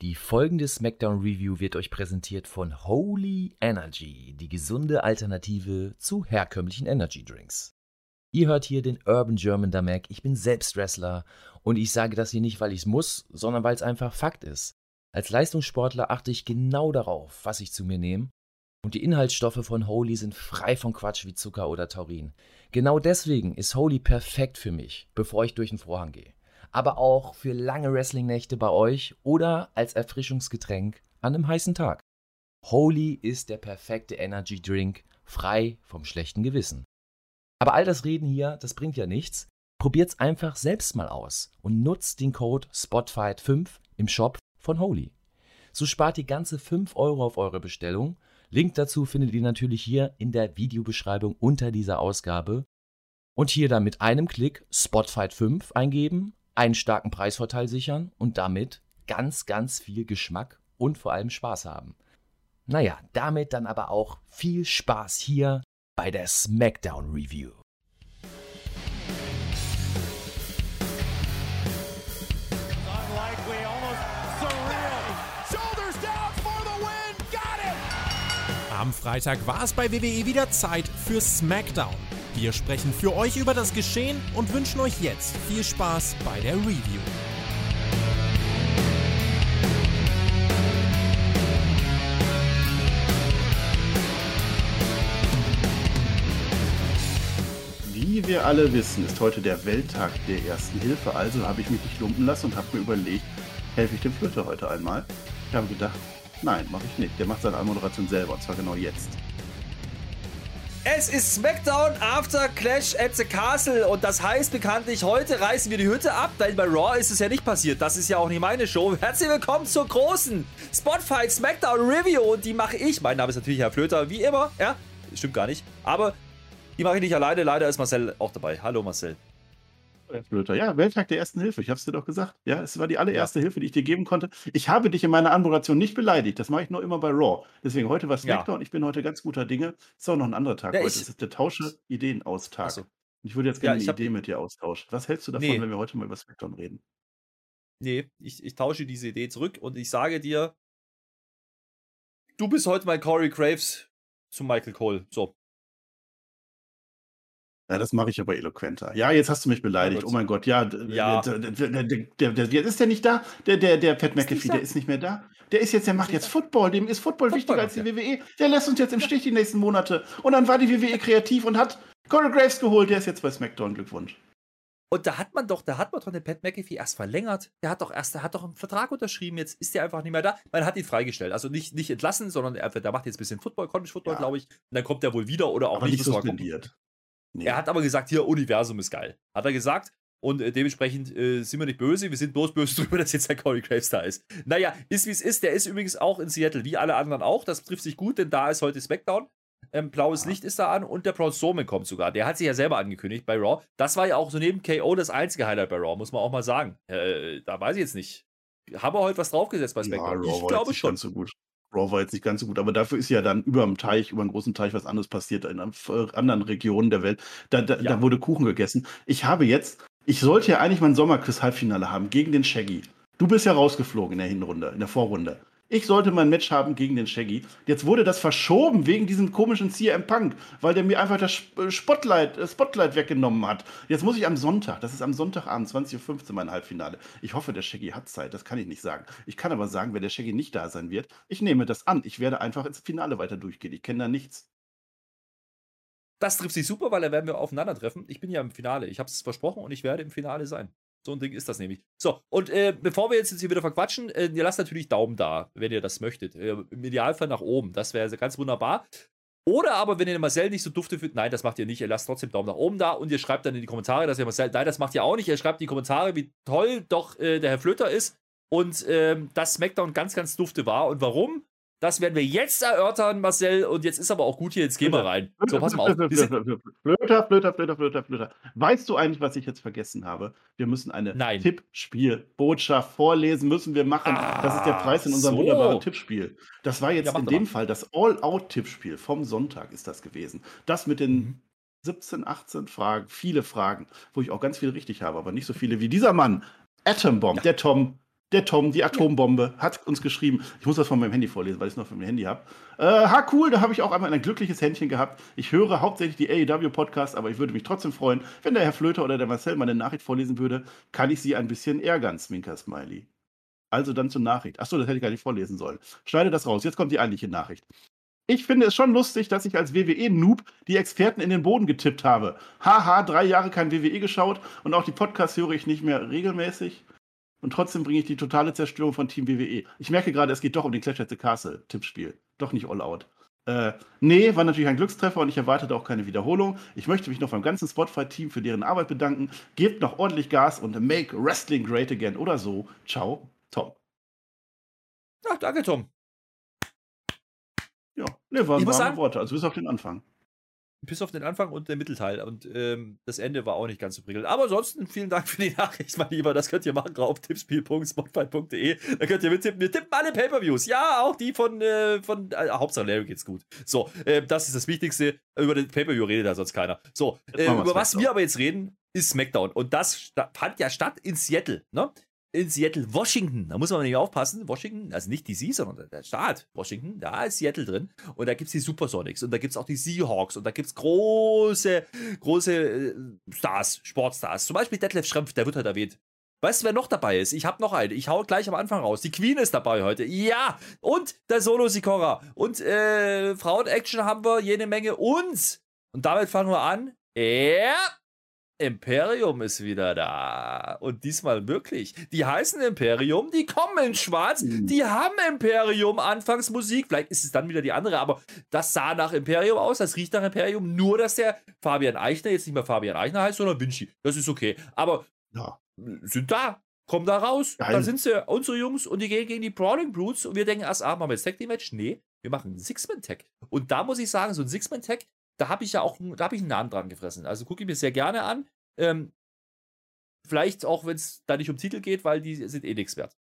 Die folgende SmackDown Review wird euch präsentiert von Holy Energy, die gesunde Alternative zu herkömmlichen Energy Drinks. Ihr hört hier den Urban German Damek. Ich bin selbst Wrestler und ich sage das hier nicht, weil ich es muss, sondern weil es einfach Fakt ist. Als Leistungssportler achte ich genau darauf, was ich zu mir nehme. Und die Inhaltsstoffe von Holy sind frei von Quatsch wie Zucker oder Taurin. Genau deswegen ist Holy perfekt für mich, bevor ich durch den Vorhang gehe aber auch für lange Wrestling-Nächte bei euch oder als Erfrischungsgetränk an einem heißen Tag. Holy ist der perfekte Energy Drink, frei vom schlechten Gewissen. Aber all das Reden hier, das bringt ja nichts. Probiert's einfach selbst mal aus und nutzt den Code SPOTFIGHT5 im Shop von Holy. So spart ihr ganze 5 Euro auf eure Bestellung. Link dazu findet ihr natürlich hier in der Videobeschreibung unter dieser Ausgabe. Und hier dann mit einem Klick SPOTFIGHT5 eingeben einen starken Preisvorteil sichern und damit ganz, ganz viel Geschmack und vor allem Spaß haben. Naja, damit dann aber auch viel Spaß hier bei der SmackDown Review. Am Freitag war es bei WWE wieder Zeit für SmackDown. Wir sprechen für euch über das Geschehen und wünschen euch jetzt viel Spaß bei der Review. Wie wir alle wissen, ist heute der Welttag der Ersten Hilfe. Also habe ich mich nicht lumpen lassen und habe mir überlegt, helfe ich dem Flöter heute einmal? Ich habe gedacht, nein, mache ich nicht. Der macht seine Anmoderation selber, und zwar genau jetzt. Es ist SmackDown After Clash at the Castle und das heißt bekanntlich, heute reißen wir die Hütte ab, denn bei Raw ist es ja nicht passiert. Das ist ja auch nicht meine Show. Herzlich willkommen zur großen Spotfight SmackDown Review und die mache ich. Mein Name ist natürlich Herr Flöter, wie immer. Ja, stimmt gar nicht. Aber die mache ich nicht alleine. Leider ist Marcel auch dabei. Hallo Marcel. Blöder. Ja, Welttag der ersten Hilfe. Ich habe es dir doch gesagt. Ja, es war die allererste ja. Hilfe, die ich dir geben konnte. Ich habe dich in meiner Anmoderation nicht beleidigt. Das mache ich nur immer bei Raw. Deswegen heute war SmackDown. Ja. Ich bin heute ganz guter Dinge. Ist auch noch ein anderer Tag ja, heute. Es ist der Tausche Ideen-Austag. So. Ich würde jetzt gerne ja, eine Idee mit dir austauschen. Was hältst du davon, nee. wenn wir heute mal über SmackDown reden? Nee, ich, ich tausche diese Idee zurück und ich sage dir, du bist heute mein Corey Graves zu Michael Cole. So, ja, das mache ich aber eloquenter. Ja, jetzt hast du mich beleidigt. Oh mein Gott, ja. ja. Der, der, der, der, ist der nicht da? Der, der, der Pat McAfee, der ist nicht mehr da. Der ist jetzt, der macht jetzt Football. Dem ist Football, Football wichtiger als die WWE. Der lässt uns jetzt im Stich die nächsten Monate. Und dann war die WWE kreativ und hat Corey Graves geholt. Der ist jetzt bei SmackDown. Glückwunsch. Und da hat man doch, da hat man doch den Pat McAfee erst verlängert. Der hat doch erst, der hat doch einen Vertrag unterschrieben. Jetzt ist der einfach nicht mehr da. Man hat ihn freigestellt. Also nicht, nicht entlassen, sondern er, der macht jetzt ein bisschen Football, College Football, ja. glaube ich. Und dann kommt er wohl wieder oder auch aber nicht. nicht suspendiert. Nee. Er hat aber gesagt, hier, Universum ist geil. Hat er gesagt. Und äh, dementsprechend äh, sind wir nicht böse. Wir sind bloß böse darüber, dass jetzt der Corey Graves da ist. Naja, ist wie es ist. Der ist übrigens auch in Seattle, wie alle anderen auch. Das trifft sich gut, denn da ist heute SmackDown. Ähm, blaues Licht ist da an und der Braun Strowman kommt sogar. Der hat sich ja selber angekündigt bei Raw. Das war ja auch so neben KO das einzige Highlight bei Raw, muss man auch mal sagen. Äh, da weiß ich jetzt nicht. Haben wir heute was draufgesetzt bei SmackDown? Ja, ich glaube schon. So gut. Raw war jetzt nicht ganz so gut, aber dafür ist ja dann über dem Teich, über einen großen Teich was anderes passiert in anderen Regionen der Welt. Da, da, ja. da wurde Kuchen gegessen. Ich habe jetzt, ich sollte ja eigentlich mein Sommerquiz-Halbfinale haben gegen den Shaggy. Du bist ja rausgeflogen in der Hinrunde, in der Vorrunde. Ich sollte mein Match haben gegen den Shaggy. Jetzt wurde das verschoben wegen diesem komischen CM Punk, weil der mir einfach das äh, Spotlight, äh, Spotlight weggenommen hat. Jetzt muss ich am Sonntag, das ist am Sonntagabend, 20.15 Uhr mein Halbfinale. Ich hoffe, der Shaggy hat Zeit, das kann ich nicht sagen. Ich kann aber sagen, wenn der Shaggy nicht da sein wird, ich nehme das an. Ich werde einfach ins Finale weiter durchgehen. Ich kenne da nichts. Das trifft sich super, weil da werden wir aufeinandertreffen. Ich bin ja im Finale. Ich habe es versprochen und ich werde im Finale sein. So ein Ding ist das nämlich. So, und äh, bevor wir jetzt, jetzt hier wieder verquatschen, äh, ihr lasst natürlich Daumen da, wenn ihr das möchtet. Äh, Im Idealfall nach oben. Das wäre ganz wunderbar. Oder aber, wenn ihr Marcel nicht so dufte findet, nein, das macht ihr nicht. Ihr lasst trotzdem Daumen nach oben da und ihr schreibt dann in die Kommentare, dass ihr Marcel, nein, das macht ihr auch nicht. Ihr schreibt in die Kommentare, wie toll doch äh, der Herr Flöter ist und ähm, dass SmackDown ganz, ganz dufte war und warum. Das werden wir jetzt erörtern, Marcel. Und jetzt ist aber auch gut hier, jetzt gehen wir rein. So, pass mal auf. Flöter, Flöter, Flöter, Flöter, Flöter. Weißt du eigentlich, was ich jetzt vergessen habe? Wir müssen eine Tippspiel-Botschaft vorlesen, müssen wir machen. Ah, das ist der Preis in unserem so. wunderbaren Tippspiel. Das war jetzt ja, in dem Fall das All-Out-Tippspiel vom Sonntag ist das gewesen. Das mit den mhm. 17, 18 Fragen, viele Fragen, wo ich auch ganz viele richtig habe, aber nicht so viele wie dieser Mann, Atombomb, ja. der Tom Der Tom, die Atombombe, hat uns geschrieben. Ich muss das von meinem Handy vorlesen, weil ich es noch von meinem Handy habe. Äh, ha, cool, da habe ich auch einmal ein glückliches Händchen gehabt. Ich höre hauptsächlich die AEW-Podcasts, aber ich würde mich trotzdem freuen, wenn der Herr Flöter oder der Marcel mal eine Nachricht vorlesen würde. Kann ich Sie ein bisschen ärgern, Zwinker Smiley. Also dann zur Nachricht. Achso, das hätte ich gar nicht vorlesen sollen. Schneide das raus. Jetzt kommt die eigentliche Nachricht. Ich finde es schon lustig, dass ich als WWE-Noob die Experten in den Boden getippt habe. Haha, drei Jahre kein WWE geschaut und auch die Podcasts höre ich nicht mehr regelmäßig. Und trotzdem bringe ich die totale Zerstörung von Team WWE. Ich merke gerade, es geht doch um den Clash at the Castle Tippspiel. Doch nicht All Out. Äh, nee, war natürlich ein Glückstreffer und ich erwartete auch keine Wiederholung. Ich möchte mich noch beim ganzen Spotify-Team für deren Arbeit bedanken. Gebt noch ordentlich Gas und make Wrestling great again oder so. Ciao, Tom. Ja, danke, Tom. Ja, ne, waren sagen- Worte, also bis auf den Anfang. Bis auf den Anfang und den Mittelteil. Und ähm, das Ende war auch nicht ganz so prickelnd. Aber ansonsten vielen Dank für die Nachricht, mein Lieber. Das könnt ihr machen auf tippspiel.spotify.de. Da könnt ihr mittippen. Wir tippen alle Pay-Per-Views. Ja, auch die von, äh, von äh, Hauptsache Larry geht's gut. So, äh, das ist das Wichtigste. Über den Pay-Per-View redet da sonst keiner. So, äh, über was wir aber jetzt reden, ist SmackDown. Und das fand ja statt in Seattle, ne? In Seattle, Washington. Da muss man nicht aufpassen. Washington, also nicht DC, sondern der Staat Washington, da ist Seattle drin. Und da gibt es die Supersonics und da gibt es auch die Seahawks und da gibt es große, große äh, Stars, Sportstars. Zum Beispiel Detlef Schrempf, der wird halt erwähnt. Weißt du, wer noch dabei ist? Ich habe noch einen. Ich hau gleich am Anfang raus. Die Queen ist dabei heute. Ja! Und der Solo Sikora. Und äh, Frauen-Action haben wir jede Menge. Und, und damit fangen wir an. Ja! Imperium ist wieder da. Und diesmal wirklich. Die heißen Imperium, die kommen in Schwarz, die haben Imperium Anfangsmusik. Vielleicht ist es dann wieder die andere, aber das sah nach Imperium aus, das riecht nach Imperium. Nur, dass der Fabian Eichner jetzt nicht mehr Fabian Eichner heißt, sondern Vinci. Das ist okay. Aber Ja. sind da. Kommen da raus. Geil. Da sind sie, unsere Jungs, und die gehen gegen die Brawling Brutes. Und wir denken erst, ah, machen wir jetzt Tag Team Match? Nee, wir machen ein Six-Man-Tag. Und da muss ich sagen, so ein Six-Man-Tag, da habe ich ja auch, da habe ich einen Namen dran gefressen. Also gucke ich mir sehr gerne an. Ähm, vielleicht auch, wenn es da nicht um Titel geht, weil die sind eh nichts wert.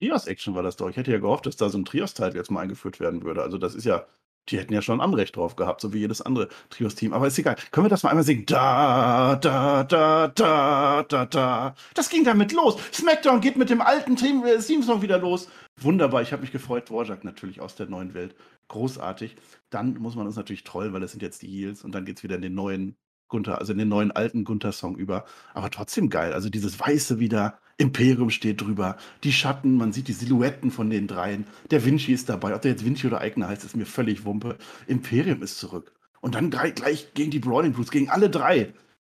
Trios-Action war das doch. Ich hätte ja gehofft, dass da so ein Trios-Teil jetzt mal eingeführt werden würde. Also das ist ja, die hätten ja schon Anrecht drauf gehabt, so wie jedes andere Trios-Team. Aber ist egal. Können wir das mal einmal singen? Da, da, da, da, da, da. Das ging damit los. SmackDown geht mit dem alten Team, äh, Theme-Song wieder los. Wunderbar, ich habe mich gefreut. Dvorak natürlich aus der neuen Welt. Großartig. Dann muss man uns natürlich trollen, weil das sind jetzt die Heels. Und dann geht es wieder in den neuen Gunther, also in den neuen alten Gunther-Song über. Aber trotzdem geil. Also dieses Weiße wieder, Imperium steht drüber, die Schatten, man sieht die Silhouetten von den dreien. Der Vinci ist dabei. Ob der jetzt Vinci oder Eigner heißt, ist mir völlig Wumpe. Imperium ist zurück. Und dann gleich, gegen die Brawling Brutes, gegen alle drei.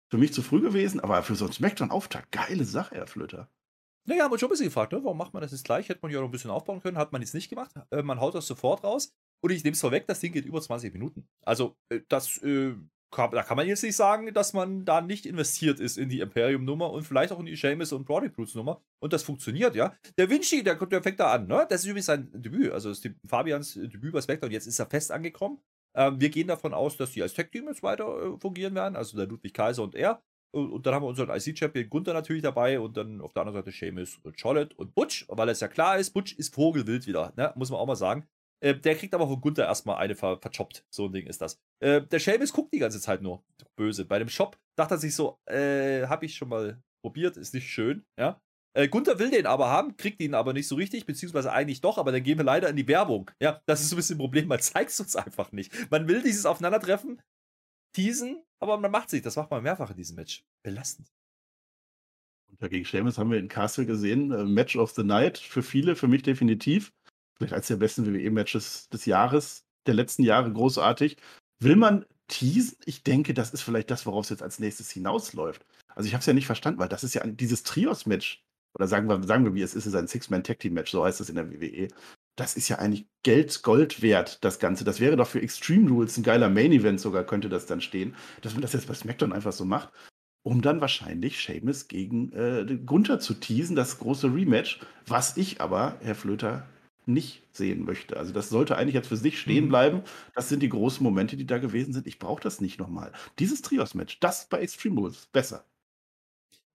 Für mich zu früh gewesen, aber für so einen Smackdown-Auftakt, geile Sache, Herr Flöter. Naja, haben wir schon ein bisschen gefragt, ne? warum macht man das jetzt gleich? Hätte man ja noch ein bisschen aufbauen können, hat man jetzt nicht gemacht. Äh, man haut das sofort raus. Und ich nehme es vorweg, das Ding geht über 20 Minuten. Also, äh, das, äh, da kann man jetzt nicht sagen, dass man da nicht investiert ist in die Imperium-Nummer und vielleicht auch in die Seamus und Brody Brutes-Nummer. Und das funktioniert, ja. Der Vinci, der, der fängt da an, ne? Das ist übrigens sein Debüt, also ist die, Fabians Debüt bei SmackDown. Jetzt ist er fest angekommen. Ähm, wir gehen davon aus, dass die als Tag-Team jetzt weiter äh, fungieren werden, also der Ludwig Kaiser und er. Und, und dann haben wir unseren IC-Champion Gunther natürlich dabei und dann auf der anderen Seite Seamus und Charlotte und Butch, weil es ja klar ist, Butch ist Vogelwild wieder, ne? muss man auch mal sagen. Äh, der kriegt aber von Gunther erstmal eine ver verchoppt. So ein Ding ist das. Äh, der Seamus guckt die ganze Zeit nur böse. Bei dem Shop dachte er sich so, äh, hab ich schon mal probiert, ist nicht schön, ja. Äh, Gunther will den aber haben, kriegt ihn aber nicht so richtig, beziehungsweise eigentlich doch, aber dann gehen wir leider in die Werbung. Ja, das ist so ein bisschen ein Problem, man zeigt es uns einfach nicht. Man will dieses Aufeinandertreffen teasen, aber man macht sich, das macht man mehrfach in diesem Match. Belastend. Und gegen Seamus haben wir in Castle gesehen, äh, Match of the Night, für viele, für mich definitiv. Vielleicht eines der besten WWE-Matches des Jahres, der letzten Jahre, großartig. Will man teasen? Ich denke, das ist vielleicht das, worauf es jetzt als nächstes hinausläuft. Also ich habe es ja nicht verstanden, weil das ist ja dieses Trios-Match, oder sagen wir, sagen wir, wie es ist, es ist ein Six-Man-Tag-Team-Match, so heißt es in der WWE. Das ist ja eigentlich Geld, Gold wert, das Ganze. Das wäre doch für Extreme Rules ein geiler Main-Event sogar, könnte das dann stehen. Dass man das jetzt bei SmackDown einfach so macht, um dann wahrscheinlich Sheamus gegen äh, Gunther zu teasen, das große Rematch, was ich aber, Herr Flöter, nicht sehen möchte. Also das sollte eigentlich jetzt für sich stehen Mhm. bleiben. Das sind die großen Momente, die da gewesen sind. Ich brauche das nicht nochmal. Dieses Trios-Match, das bei Extreme Rules, besser.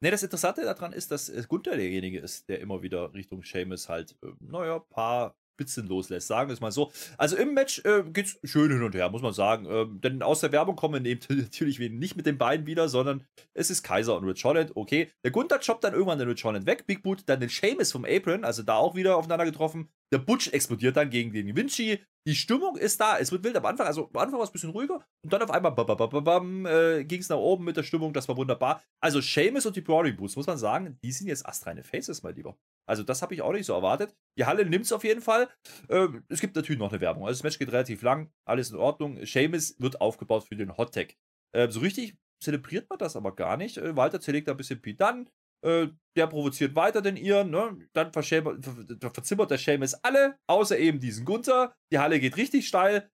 Ne, das Interessante daran ist, dass äh, Gunther derjenige ist, der immer wieder Richtung Seamus halt, äh, naja, paar Spitzen loslässt, sagen wir es mal so. Also im Match äh, es schön hin und her, muss man sagen. Ähm, denn aus der Werbung kommen eben natürlich nicht mit den beiden wieder, sondern es ist Kaiser und Rich Holland. Okay, der Gunther choppt dann irgendwann den Rich Holland weg, Big Boot, dann den Seamus vom Apron, also da auch wieder aufeinander getroffen. Der Butch explodiert dann gegen den Vinci. Die Stimmung ist da. Es wird wild am Anfang. Also am Anfang war es ein bisschen ruhiger. Und dann auf einmal äh, ging es nach oben mit der Stimmung. Das war wunderbar. Also Seamus und die Brawling Boots, muss man sagen, die sind jetzt astreine Faces, mein Lieber. Also das habe ich auch nicht so erwartet. Die Halle nimmt es auf jeden Fall. Äh, es gibt natürlich noch eine Werbung. Also das Match geht relativ lang. Alles in Ordnung. Seamus wird aufgebaut für den Hot Tag. Äh, so richtig zelebriert man das aber gar nicht. Äh, Walter zerlegt da ein bisschen Dunn. Äh, der provoziert weiter den ihren, ne? Dann verzimmert der Seamus alle, außer eben diesen Gunther. Die Halle geht richtig steil.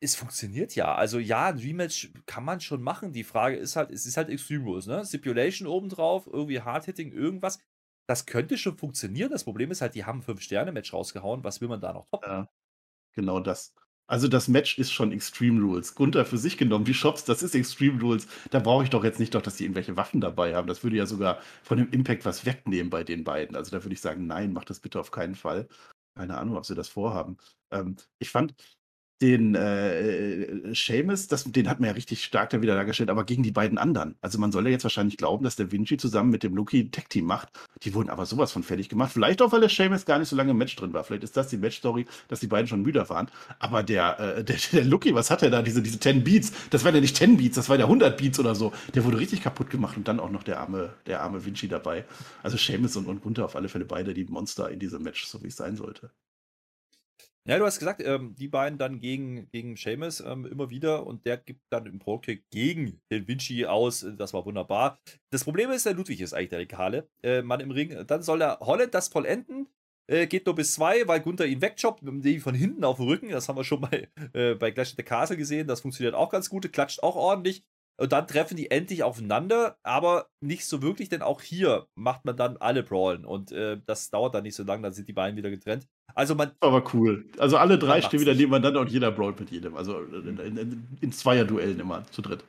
Es funktioniert ja. Also ja, ein Rematch kann man schon machen. Die Frage ist halt, es ist halt Extreme Rules, ne? Stipulation obendrauf, irgendwie Hard-Hitting, irgendwas. Das könnte schon funktionieren. Das Problem ist halt, die haben ein 5-Sterne-Match rausgehauen. Was will man da noch toppen? Ja, genau das. Also das Match ist schon Extreme Rules. Gunther für sich genommen, die Shops, das ist Extreme Rules. Da brauche ich doch jetzt nicht doch, dass die irgendwelche Waffen dabei haben. Das würde ja sogar von dem Impact was wegnehmen bei den beiden. Also da würde ich sagen, nein, mach das bitte auf keinen Fall. Keine Ahnung, ob sie das vorhaben. Ähm, ich fand, den äh, Seamus, das, den hat man ja richtig stark dann wieder dargestellt, aber gegen die beiden anderen. Also man soll ja jetzt wahrscheinlich glauben, dass der Vinci zusammen mit dem Lucky Tech-Team macht. Die wurden aber sowas von fertig gemacht. Vielleicht auch, weil der Seamus gar nicht so lange im Match drin war. Vielleicht ist das die Match-Story, dass die beiden schon müder waren. Aber der, äh, der, der Lucky, was hat er da? Diese, diese 10 Beats. Das waren ja nicht 10 Beats, das war ja 100 Beats oder so. Der wurde richtig kaputt gemacht und dann auch noch der arme, der arme Vinci dabei. Also Seamus und, und Gunther auf alle Fälle beide die Monster in diesem Match, so wie es sein sollte. Ja, du hast gesagt, ähm, die beiden dann gegen, gegen Seamus ähm, immer wieder und der gibt dann im Pro-Kick gegen den Vinci aus. Das war wunderbar. Das Problem ist, der Ludwig ist eigentlich der legale äh, Mann im Ring. Dann soll der Holland das vollenden. Äh, geht nur bis zwei, weil Gunther ihn wegchoppt, mit dem von hinten auf den Rücken. Das haben wir schon bei, äh, bei Clash of the Castle gesehen. Das funktioniert auch ganz gut. Klatscht auch ordentlich. Und dann treffen die endlich aufeinander, aber nicht so wirklich, denn auch hier macht man dann alle brawlen. Und äh, das dauert dann nicht so lange, dann sind die beiden wieder getrennt. Also man. Aber cool. Also alle drei stehen wieder nebeneinander und jeder brawlt mit jedem. Also in, in, in Zweier-Duellen immer zu dritt.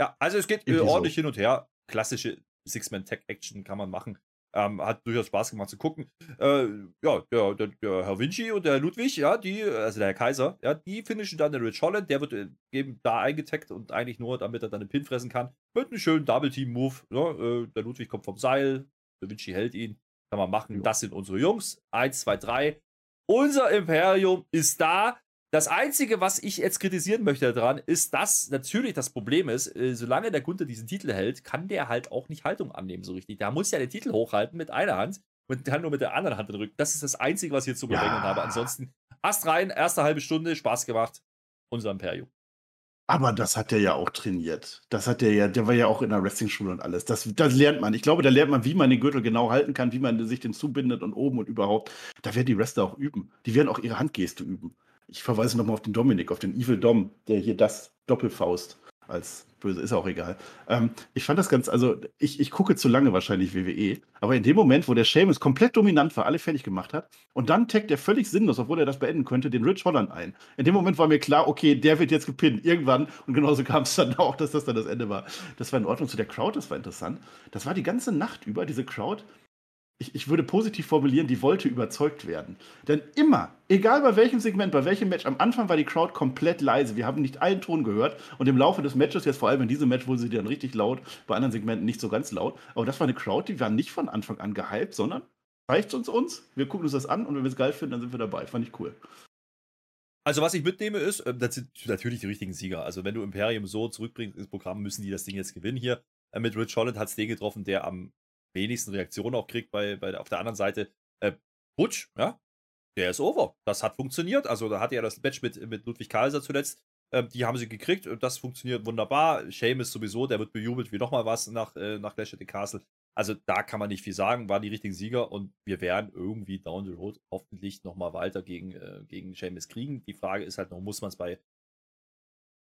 Ja, also es geht äh, ordentlich so. hin und her. Klassische Six-Man-Tech-Action kann man machen. Ähm, hat durchaus Spaß gemacht zu gucken. Äh, ja, der, der, der, Herr Vinci und der Ludwig, ja, die, also der Herr Kaiser, ja, die finishen dann den Rich Holland. Der wird äh, eben da eingetaggt und eigentlich nur, damit er dann den Pin fressen kann. Mit einem schönen Double-Team-Move. Ja, äh, der Ludwig kommt vom Seil, der Vinci hält ihn. Kann man machen. Das sind unsere Jungs. Eins, zwei, drei. Unser Imperium ist da. Das Einzige, was ich jetzt kritisieren möchte daran, ist, dass natürlich das Problem ist, äh, solange der Gunther diesen Titel hält, kann der halt auch nicht Haltung annehmen so richtig. Der muss ja den Titel hochhalten mit einer Hand und kann nur mit der anderen Hand drücken. Das ist das Einzige, was ich jetzt zu bemängeln ja. habe. Ansonsten, Ast rein, erste halbe Stunde, Spaß gemacht. Unser Imperium. Aber das hat der ja auch trainiert. Das hat der ja, der war ja auch in der Wrestling-Schule und alles. Das, das lernt man. Ich glaube, da lernt man, wie man den Gürtel genau halten kann, wie man sich den zubindet und oben und überhaupt. Da werden die Wrestler auch üben. Die werden auch ihre Handgeste üben. Ich verweise nochmal auf den Dominik, auf den Evil Dom, der hier das Doppelfaust als böse, ist auch egal. Ähm, ich fand das ganz, also ich, ich gucke zu lange wahrscheinlich WWE, aber in dem Moment, wo der Seamus komplett dominant war, alle fertig gemacht hat und dann taggt er völlig sinnlos, obwohl er das beenden könnte, den Rich Holland ein. In dem Moment war mir klar, okay, der wird jetzt gepinnt, irgendwann und genauso kam es dann auch, dass das dann das Ende war. Das war in Ordnung zu der Crowd, das war interessant. Das war die ganze Nacht über, diese Crowd, ich, ich würde positiv formulieren, die wollte überzeugt werden. Denn immer, egal bei welchem Segment, bei welchem Match, am Anfang war die Crowd komplett leise. Wir haben nicht einen Ton gehört. Und im Laufe des Matches, jetzt vor allem in diesem Match, wurde sie dann richtig laut, bei anderen Segmenten nicht so ganz laut. Aber das war eine Crowd, die war nicht von Anfang an gehypt, sondern reicht uns uns, wir gucken uns das an und wenn wir es geil finden, dann sind wir dabei. Fand ich cool. Also, was ich mitnehme, ist, äh, das sind natürlich die richtigen Sieger. Also, wenn du Imperium so zurückbringst ins Programm, müssen die das Ding jetzt gewinnen hier. Äh, mit Rich Holland hat es den getroffen, der am wenigsten Reaktionen auch kriegt bei, bei auf der anderen Seite. Äh, Butch, ja, der ist over. Das hat funktioniert. Also da hatte er das Match mit, mit Ludwig Kaiser zuletzt. Ähm, die haben sie gekriegt und das funktioniert wunderbar. ist sowieso, der wird bejubelt wie nochmal was nach, äh, nach Clash of the Castle. Also da kann man nicht viel sagen, waren die richtigen Sieger und wir werden irgendwie down the road hoffentlich nochmal weiter gegen, äh, gegen Seamus kriegen. Die Frage ist halt noch, muss man es bei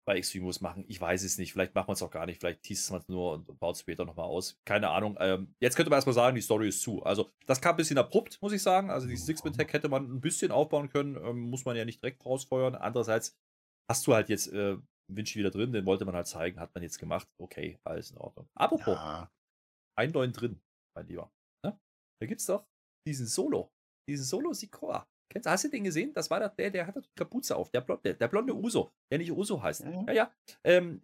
bei Extremus machen. Ich weiß es nicht. Vielleicht macht man es auch gar nicht. Vielleicht teast man es nur und baut es später nochmal aus. Keine Ahnung. Ähm, jetzt könnte man erstmal sagen, die Story ist zu. Also, das kam ein bisschen abrupt, muss ich sagen. Also, die Six-Man-Tag hätte man ein bisschen aufbauen können. Ähm, muss man ja nicht direkt rausfeuern. Andererseits hast du halt jetzt äh, Vinci wieder drin. Den wollte man halt zeigen. Hat man jetzt gemacht. Okay, alles in Ordnung. Apropos, ja. ein neuen drin, mein Lieber. Ne? Da es doch diesen Solo diesen Solo Sikoa. Kennst, hast du den gesehen? Das war der, der hat die Kapuze auf. Der blonde, der blonde Uso, der nicht Uso heißt. Ja, ja. ja. Ähm,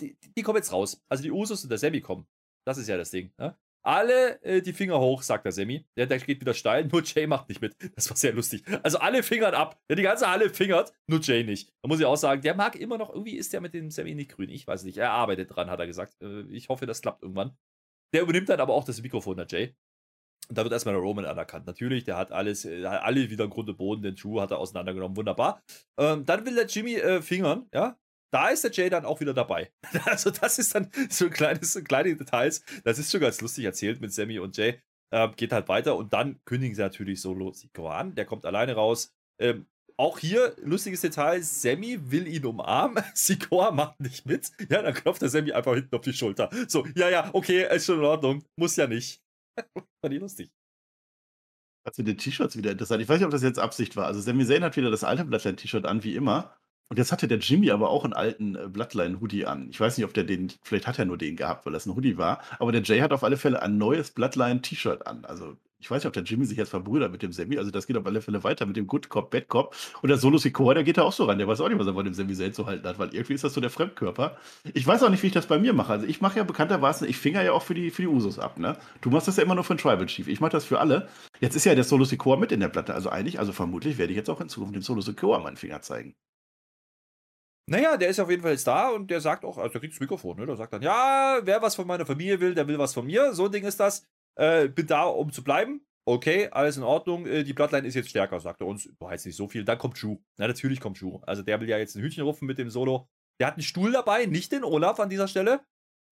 die, die, kommen jetzt raus. Also die Usos und der Sammy kommen. Das ist ja das Ding. Ne? Alle äh, die Finger hoch, sagt der Sammy. Der, der geht wieder steil, nur Jay macht nicht mit. Das war sehr lustig. Also alle fingern ab. Ja, die ganze Halle fingert, nur Jay nicht. Da muss ich auch sagen, der mag immer noch, irgendwie ist der mit dem Sammy nicht grün. Ich weiß nicht. Er arbeitet dran, hat er gesagt. Äh, ich hoffe, das klappt irgendwann. Der übernimmt dann aber auch das Mikrofon, der Jay. Und da wird erstmal der Roman anerkannt. Natürlich, der hat alles, äh, alle wieder im Grunde Boden, den Drew hat er auseinandergenommen, wunderbar. Ähm, dann will der Jimmy äh, fingern, ja, da ist der Jay dann auch wieder dabei. Also, das ist dann so ein kleines, kleine Details. Das ist schon ganz lustig erzählt mit Sammy und Jay. Ähm, geht halt weiter und dann kündigen sie natürlich Solo Sikoa an. Der kommt alleine raus. Ähm, auch hier, lustiges Detail, Sammy will ihn umarmen, Sikoa macht nicht mit. Ja, dann klopft der Sammy einfach hinten auf die Schulter. So, ja, ja, okay, ist schon in Ordnung. Muss ja nicht. Fand ich lustig. Also die T-Shirts wieder interessant. Ich weiß nicht, ob das jetzt Absicht war. Also Sammy Zayn hat wieder das alte Bloodline-T-Shirt an, wie immer. Und jetzt hatte der Jimmy aber auch einen alten äh, Bloodline-Hoodie an. Ich weiß nicht, ob der den, vielleicht hat er nur den gehabt, weil das ein Hoodie war. Aber der Jay hat auf alle Fälle ein neues Bloodline-T-Shirt an. Also ich weiß nicht, ob der Jimmy sich jetzt verbrüdert mit dem Sammy. Also das geht auf alle Fälle weiter mit dem Good Cop, Bad Cop. Und der Solo Sikoa, der geht da auch so ran. Der weiß auch nicht, was er von dem Sammy Zayn zu halten hat, weil irgendwie ist das so der Fremdkörper. Ich weiß auch nicht, wie ich das bei mir mache. Also ich mache ja bekanntermaßen, ich finger ja auch für die, für die Usos ab. Ne? Du machst das ja immer nur für den Tribal Chief. Ich mache das für alle. Jetzt ist ja der Solo Sikoa mit in der Platte. Also eigentlich, also vermutlich werde ich jetzt auch in Zukunft dem Solo Sikoa meinen Finger zeigen. Naja, der ist auf jeden Fall jetzt da und der sagt auch, also der kriegt das Mikrofon, ne? Der sagt dann, ja, wer was von meiner Familie will, der will was von mir. So ein Ding ist das. Äh, bin da, um zu bleiben. Okay, alles in Ordnung. Äh, die Bloodline ist jetzt stärker, sagt er uns. Boah, jetzt nicht so viel. Dann kommt Schuh. Na, natürlich kommt Schuh. Also der will ja jetzt ein Hütchen rufen mit dem Solo. Der hat einen Stuhl dabei, nicht den Olaf an dieser Stelle.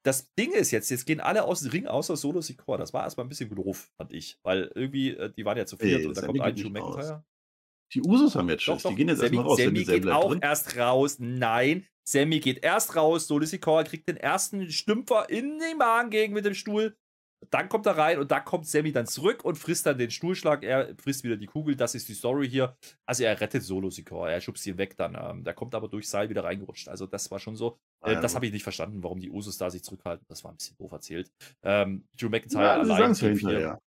Das Ding ist jetzt, jetzt gehen alle aus dem Ring außer Solo Secor. Das war erstmal ein bisschen doof, fand ich. Weil irgendwie, äh, die waren ja zu viert Ey, und da kommt ein Schuh McIntyre. Die Usos haben jetzt Schiss. Die gehen jetzt erstmal raus. Sammy geht auch drin. erst raus. Nein, Sammy geht erst raus. Solo Sikoa kriegt den ersten Stümpfer in den Magen gegen mit dem Stuhl. Dann kommt er rein und da kommt Sammy dann zurück und frisst dann den Stuhlschlag. Er frisst wieder die Kugel. Das ist die Story hier. Also er rettet Solo Sikoa. Er schubst ihn weg dann. Ähm, der kommt aber durch Seil wieder reingerutscht. Also das war schon so. Äh, ah, das habe ich nicht verstanden, warum die Usos da sich zurückhalten. Das war ein bisschen doof erzählt. Ähm, Drew McIntyre ja, allein. Sie sagen es ja hinterher.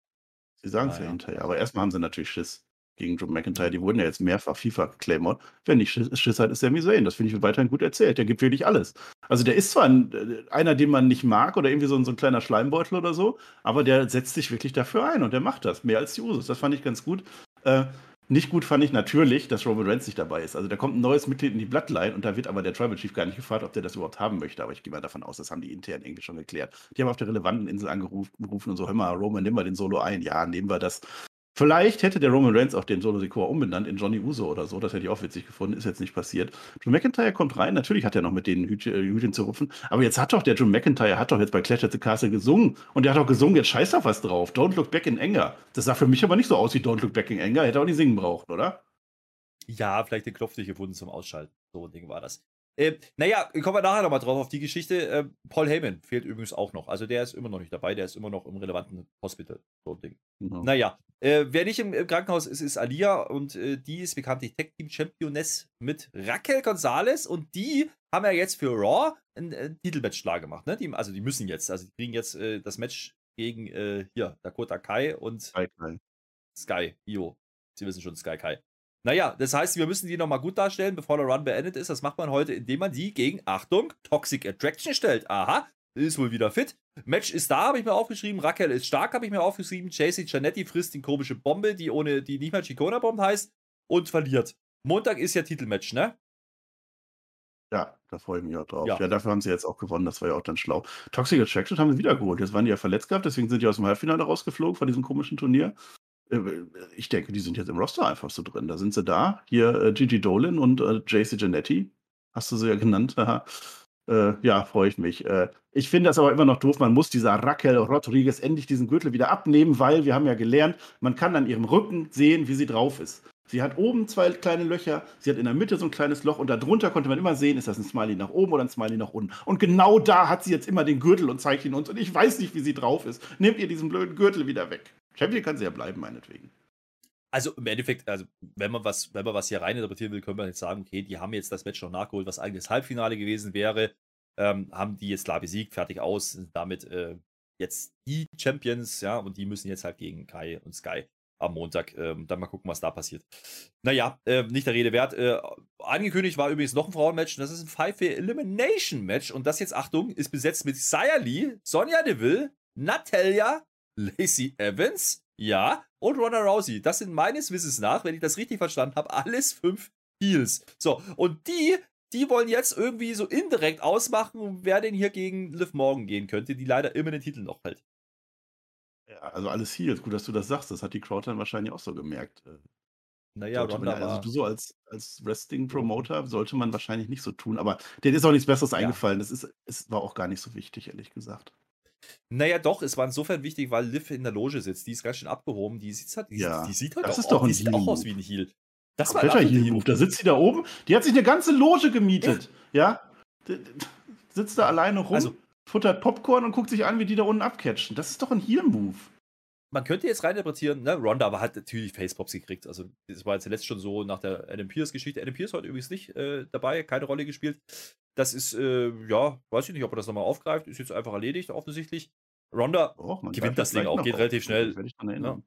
Sie sagen es ja hinterher. Aber erstmal haben sie natürlich Schiss gegen Drew McIntyre. Die wurden ja jetzt mehrfach FIFA geclaimert. Wenn nicht Schiss, Schiss hat, ist Sami Zayn. Das finde ich weiterhin gut erzählt. Der gibt wirklich alles. Also der ist zwar ein, äh, einer, den man nicht mag oder irgendwie so ein, so ein kleiner Schleimbeutel oder so, aber der setzt sich wirklich dafür ein und der macht das. Mehr als die Usos. Das fand ich ganz gut. Äh, nicht gut fand ich natürlich, dass Roman Reigns nicht dabei ist. Also da kommt ein neues Mitglied in die Bloodline und da wird aber der Tribal Chief gar nicht gefragt, ob der das überhaupt haben möchte. Aber ich gehe mal davon aus, das haben die intern irgendwie schon geklärt. Die haben auf der relevanten Insel angerufen und so, hör mal, Roman, nimm mal den Solo ein. Ja, nehmen wir das. Vielleicht hätte der Roman Reigns auch den Solo Sikoa umbenannt in Johnny Uso oder so. Das hätte ich auch witzig gefunden. Ist jetzt nicht passiert. Drew McIntyre kommt rein. Natürlich hat er noch mit den Hütchen, äh, zu rupfen. Aber jetzt hat doch der Drew McIntyre hat doch jetzt bei Clash at the Castle gesungen. Und der hat auch gesungen, jetzt scheiß auf was drauf. Don't look back in anger. Das sah für mich aber nicht so aus wie Don't look back in anger. Hätte auch nicht singen braucht, oder? Ja, vielleicht den Knopf nicht gefunden zum Ausschalten. So ein Ding war das. Äh, naja, kommen wir nachher nochmal drauf auf die Geschichte. Äh, Paul Heyman fehlt übrigens auch noch. Also der ist immer noch nicht dabei, der ist immer noch im relevanten Hospital. So ein Ding. Genau. Naja, äh, wer nicht im, im, Krankenhaus ist, ist Alia und äh, die ist bekanntlich Tech Team Championess mit Raquel Gonzalez und die haben ja jetzt für Raw ein, ein Titelmatch klar gemacht. Ne? Die, also die müssen jetzt, also die kriegen jetzt äh, das Match gegen äh, hier Dakota Kai und Sky, Sky Io. Sie wissen schon, Sky Kai. Naja, das heißt, wir müssen die nochmal gut darstellen, bevor der Run beendet ist. Das macht man heute, indem man die gegen, Achtung, Toxic Attraction stellt. Aha, ist wohl wieder fit. Match ist da, habe ich mir aufgeschrieben. Raquel ist stark, habe ich mir aufgeschrieben. JC Janetti frisst die komische Bombe, die ohne, die nicht mal Chicona Bomb heißt und verliert. Montag ist ja Titelmatch, ne? Ja, da freue ich mich auch drauf. Ja. ja. dafür haben sie jetzt auch gewonnen, das war ja auch dann schlau. Toxic Attraction haben sie wiedergeholt. Jetzt waren die ja verletzt gehabt, deswegen sind die aus dem Halbfinale rausgeflogen von diesem komischen Turnier. Äh, ich denke, die sind jetzt im Roster einfach so drin. Da sind sie da. Hier äh, Gigi Dolan und äh, JC Janetti. Hast du sie ja genannt. äh, ja, freue ich mich. Äh, ich finde das aber immer noch doof. Man muss dieser Raquel Rodriguez endlich diesen Gürtel wieder abnehmen, weil wir haben ja gelernt, man kann an ihrem Rücken sehen, wie sie drauf ist. Sie hat oben zwei kleine Löcher, sie hat in der Mitte so ein kleines Loch und darunter konnte man immer sehen, ist das ein Smiley nach oben oder ein Smiley nach unten. Und genau da hat sie jetzt immer den Gürtel und zeigt ihn uns und ich weiß nicht, wie sie drauf ist. Nehmt ihr diesen blöden Gürtel wieder weg. Champion kann sie ja bleiben, meinetwegen. Also im Endeffekt, also wenn man was, wenn man was hier reininterpretieren will, können wir jetzt sagen, okay, die haben jetzt das Match noch nachgeholt, was eigentlich das Halbfinale gewesen wäre, ähm, haben die jetzt klar besiegt, fertig aus, damit äh, jetzt die Champions, ja, und die müssen jetzt halt gegen Kai und Sky. am Montag. Ähm, dann mal gucken, was da passiert. Naja, äh, nicht der Rede wert. Äh, angekündigt war übrigens noch ein Frauenmatch. Das ist ein Five-Way Elimination Match. Und das jetzt, Achtung, ist besetzt mit Saya Lee, Sonja Deville, Natalia, Lacey Evans, ja, und Ronda Rousey. Das sind meines Wissens nach, wenn ich das richtig verstanden habe, alles fünf Heels. So, und die, die wollen jetzt irgendwie so indirekt ausmachen, wer denn hier gegen Liv Morgan gehen könnte, die leider immer den Titel noch hält. Ja, also alles Heels. Gut, dass du das sagst. Das hat die Crowd dann wahrscheinlich auch so gemerkt. Äh, naja, Ronda ja, also du so als, als Wrestling-Promoter sollte man wahrscheinlich nicht so tun, aber denen ist auch nichts Besseres ja. eingefallen. Das ist, es war auch gar nicht so wichtig, ehrlich gesagt. Naja, doch, es war insofern wichtig, weil Liv in der Loge sitzt. Die ist ganz schön abgehoben. Die sieht halt, die, ja, die sieht halt das auch, ist doch ein sieht auch aus wie ein Heel. Das war ein Heel-Move. Da sitzt sie da oben. Die hat sich eine ganze Loge gemietet. Ja. ja? Sitzt da alleine rum, also, futtert Popcorn und guckt sich an, wie die da unten abcatchen. Das ist doch ein Heel-Move man könnte jetzt reininterpretieren, ne, Ronda aber hat natürlich Facepops gekriegt. Also, das war jetzt zuletzt schon so nach der Adam Pierce-Geschichte. Adam Pierce heute übrigens nicht äh, dabei, keine Rolle gespielt. Das ist, äh, ja, weiß ich nicht, ob er das nochmal aufgreift. Ist jetzt einfach erledigt, offensichtlich. Ronda oh, gewinnt das Ding auch, geht relativ schnell. Ja. Ne?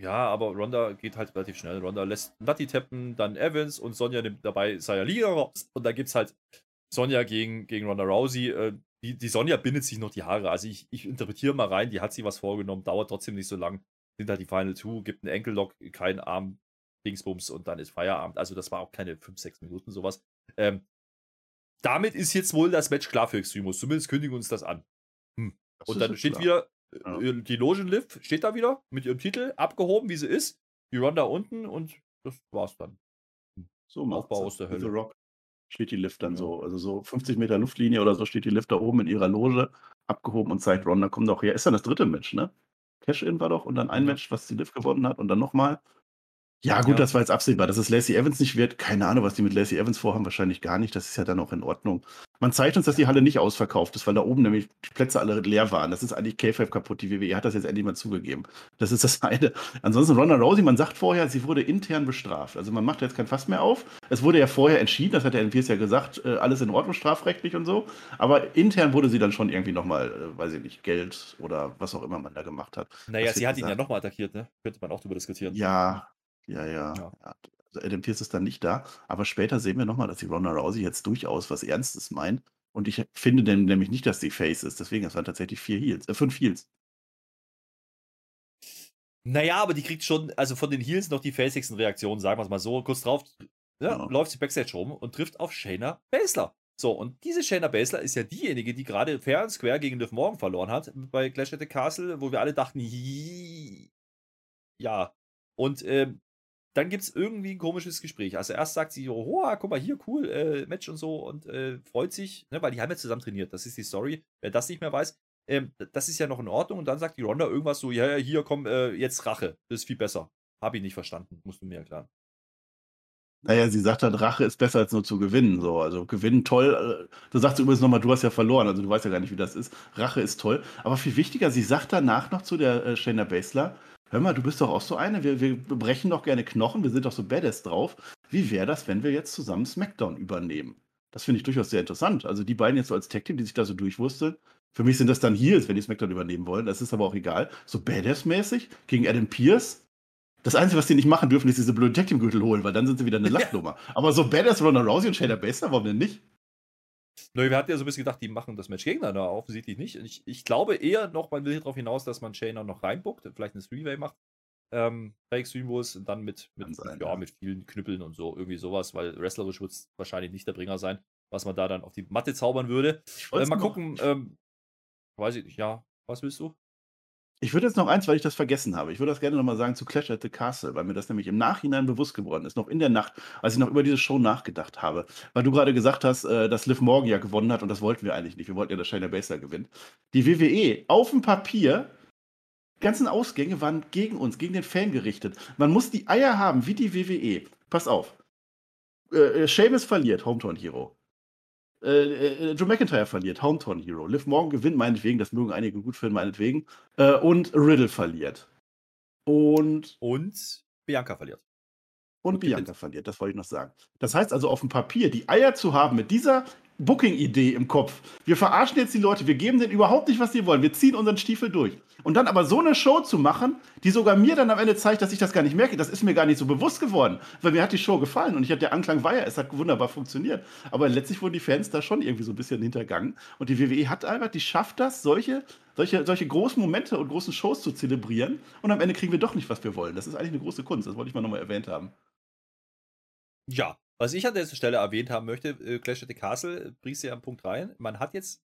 ja, aber Ronda geht halt relativ schnell. Ronda lässt Nutty tappen, dann Evans und Sonja nimmt dabei Sayali raus. Und da gibt es halt Sonja gegen, gegen Ronda Rousey. Äh, die, die Sonja bindet sich noch die Haare. Also ich, ich interpretiere mal rein, die hat sich was vorgenommen, dauert trotzdem nicht so lang. Sind halt die Final Two, gibt einen Enkellock, kein Arm, Dingsbums und dann ist Feierabend. Also das war auch keine 5, 6 Minuten sowas. Ähm, damit ist jetzt wohl das Match klar für Extremus. Zumindest kündigen uns das an. Hm. Das und dann steht klar. wieder äh, ja. die Logen-Liv, steht da wieder mit ihrem Titel, abgehoben, wie sie ist. Die Ronda unten und das war's dann. Hm. So Aufbau aus der Hölle. Steht die Lift dann so. Also so 50 Meter Luftlinie oder so steht die Lift da oben in ihrer Loge, abgehoben und zeigt Ronda, komm doch her. Ist dann das dritte Match, ne? Cash-In war doch und dann ein Match, was die Lift gewonnen hat und dann nochmal. Ja, gut, ja. das war jetzt absehbar. Dass es Lacey Evans nicht wird, keine Ahnung, was die mit Lacey Evans vorhaben, wahrscheinlich gar nicht. Das ist ja dann auch in Ordnung. Man zeigt uns, dass die Halle nicht ausverkauft ist, weil da oben nämlich die Plätze alle leer waren. Das ist eigentlich K5 kaputt. Die WWE hat das jetzt endlich mal zugegeben. Das ist das eine. Ansonsten Ronda Rousey, man sagt vorher, sie wurde intern bestraft. Also man macht jetzt kein Fass mehr auf. Es wurde ja vorher entschieden, das hat der NPS ja gesagt, äh, alles in Ordnung strafrechtlich und so. Aber intern wurde sie dann schon irgendwie nochmal, äh, weiß ich nicht, Geld oder was auch immer man da gemacht hat. Naja, sie hat gesagt. ihn ja nochmal attackiert, ne? Könnte man auch darüber diskutieren. Ja, ja, ja. ja. Adam Pierce ist dann nicht da. Aber später sehen wir nochmal, dass die Ronda Rousey jetzt durchaus was Ernstes meint. Und ich finde nämlich nicht, dass sie Face ist. Deswegen, es waren tatsächlich vier Heals, äh, fünf Heals. Naja, aber die kriegt schon, also von den Heals noch die faceigsten Reaktionen, sagen wir es mal so. Kurz drauf ja, ja. läuft sie Backstage rum und trifft auf Shayna Baszler. So, und diese Shayna Baszler ist ja diejenige, die gerade fair und square gegen Liv Morgan verloren hat bei Clash at the Castle, wo wir alle dachten, ja. Und ähm, dann gibt es irgendwie ein komisches Gespräch. Also erst sagt sie, oh, guck mal hier, cool, äh, Match und so und äh, freut sich, ne, weil die haben ja zusammen trainiert. Das ist die Story. Wer das nicht mehr weiß, ähm, das ist ja noch in Ordnung. Und dann sagt die Ronda irgendwas so, ja, ja, hier, komm, äh, jetzt Rache. Das ist viel besser. Habe ich nicht verstanden, musst du mir erklären. Naja, sie sagt dann, Rache ist besser als nur zu gewinnen. So, also gewinnen toll. Äh, du sagst übrigens nochmal, du hast ja verloren, also du weißt ja gar nicht, wie das ist. Rache ist toll. Aber viel wichtiger, sie sagt danach noch zu der äh, Shayna Baszler, hör mal, du bist doch auch so eine, wir, wir brechen doch gerne Knochen, wir sind doch so badass drauf. Wie wäre das, wenn wir jetzt zusammen SmackDown übernehmen? Das finde ich durchaus sehr interessant. Also die beiden jetzt so als Tech-Team, die sich da so durchwursteln. Für mich sind das dann Heels, wenn die SmackDown übernehmen wollen. Das ist aber auch egal. So Badass-mäßig gegen Adam Pierce. Das Einzige, was die nicht machen dürfen, ist diese blöden Tag-Team-Gürtel holen, weil dann sind sie wieder eine Lachnummer. aber so Badass Ronda Rousey und Shayna Baszler, warum denn nicht? Nö, wir hatten ja so ein bisschen gedacht, die machen das Match gegeneinander, offensichtlich nicht. Ich, ich glaube eher noch, man will hier darauf hinaus, dass man Shayna noch reinbuckt, vielleicht eine Three-Way macht. Ähm, bei Extreme Rules und dann mit, mit, sein, ja, ja, mit vielen Knüppeln und so, irgendwie sowas, weil wrestlerisch wird es wahrscheinlich nicht der Bringer sein, was man da dann auf die Matte zaubern würde. Äh, mal gucken, ähm, weiß ich nicht, ja, was willst du? Ich würde jetzt noch eins, weil ich das vergessen habe. Ich würde das gerne nochmal sagen zu Clash at the Castle, weil mir das nämlich im Nachhinein bewusst geworden ist, noch in der Nacht, als ich noch über diese Show nachgedacht habe. Weil du gerade gesagt hast, äh, dass Liv Morgan ja gewonnen hat und das wollten wir eigentlich nicht. Wir wollten ja, dass Shayna Baszler gewinnt. Die WWE auf dem Papier, ganzen Ausgänge waren gegen uns, gegen den Fan gerichtet. Man muss die Eier haben, wie die WWE. Pass auf. Äh, äh Seamus verliert, Hometown Hero. Äh, äh, Joe McIntyre verliert, Hometown Hero. Liv Morgan gewinnt, meinetwegen, das mögen einige gut finden, meinetwegen. Äh, und Riddle verliert. Und. Und Bianca verliert. Und, und Bianca verliert, das wollte ich noch sagen. Das heißt also auf dem Papier, die Eier zu haben, mit dieser Booking-Idee im Kopf. Wir verarschen jetzt die Leute, wir geben denen überhaupt nicht, was sie wollen. Wir ziehen unseren Stiefel durch. Und dann aber so eine Show zu machen, die sogar mir dann am Ende zeigt, dass ich das gar nicht merke, das ist mir gar nicht so bewusst geworden. Weil mir hat die Show gefallen und ich hatte der Anklang war ja, es hat wunderbar funktioniert. Aber letztlich wurden die Fans da schon irgendwie so ein bisschen hintergangen. Und die WWE hat einfach, die schafft das, solche, solche, solche großen Momente und großen Shows zu zelebrieren. Und am Ende kriegen wir doch nicht, was wir wollen. Das ist eigentlich eine große Kunst. Das wollte ich mal nochmal erwähnt haben. Ja, was ich an dieser Stelle erwähnt haben möchte, äh, Clash at the Castle, bringst du ja am Punkt rein. Man hat jetzt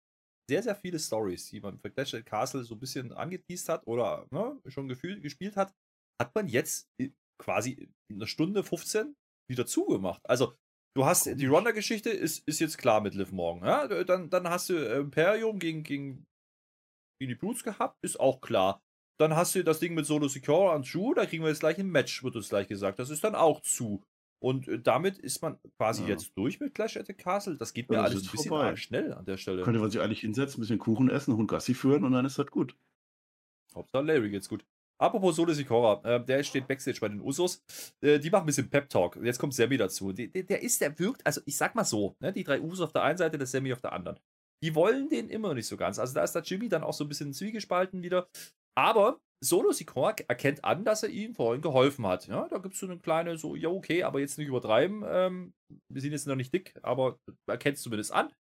sehr, sehr viele Stories, die man für Clash at the Castle so ein bisschen angeteased hat oder ne, schon gefühl, gespielt hat, hat man jetzt quasi in einer Stunde 15 wieder zugemacht. Also, du hast die Ronda-Geschichte, ist, ist jetzt klar mit Liv Morgan. Ja? Dann, dann hast du Imperium gegen, gegen, gegen die Brutes gehabt, ist auch klar. Dann hast du das Ding mit Solo Secure und Drew, da kriegen wir jetzt gleich ein Match, wird uns gleich gesagt. Das ist dann auch zu. Und äh, damit ist man quasi ja. jetzt durch mit Clash at the Castle. Das geht mir ja, das alles ein bisschen vorbei. schnell an der Stelle. Könnte man sich eigentlich hinsetzen, ein bisschen Kuchen essen, Hund Gassi führen und dann ist das gut. Hauptsache Larry geht's gut. Apropos Solo Sikora, äh, der steht Backstage bei den Usos. Äh, die machen ein bisschen Pep-Talk. Jetzt kommt Sammy dazu. Der, der, ist, der wirkt, also ich sag mal so, ne, die drei Usos auf der einen Seite, der Sammy auf der anderen. Die wollen den immer nicht so ganz. Also da ist der Jimmy dann auch so ein bisschen zwiegespalten wieder. Aber Solo Sikor erkennt an, dass er ihm vorhin geholfen hat. Ja, da gibt es so eine kleine, so, ja, okay, aber jetzt nicht übertreiben. Ähm, wir sind jetzt noch nicht dick, aber erkennt es zumindest an.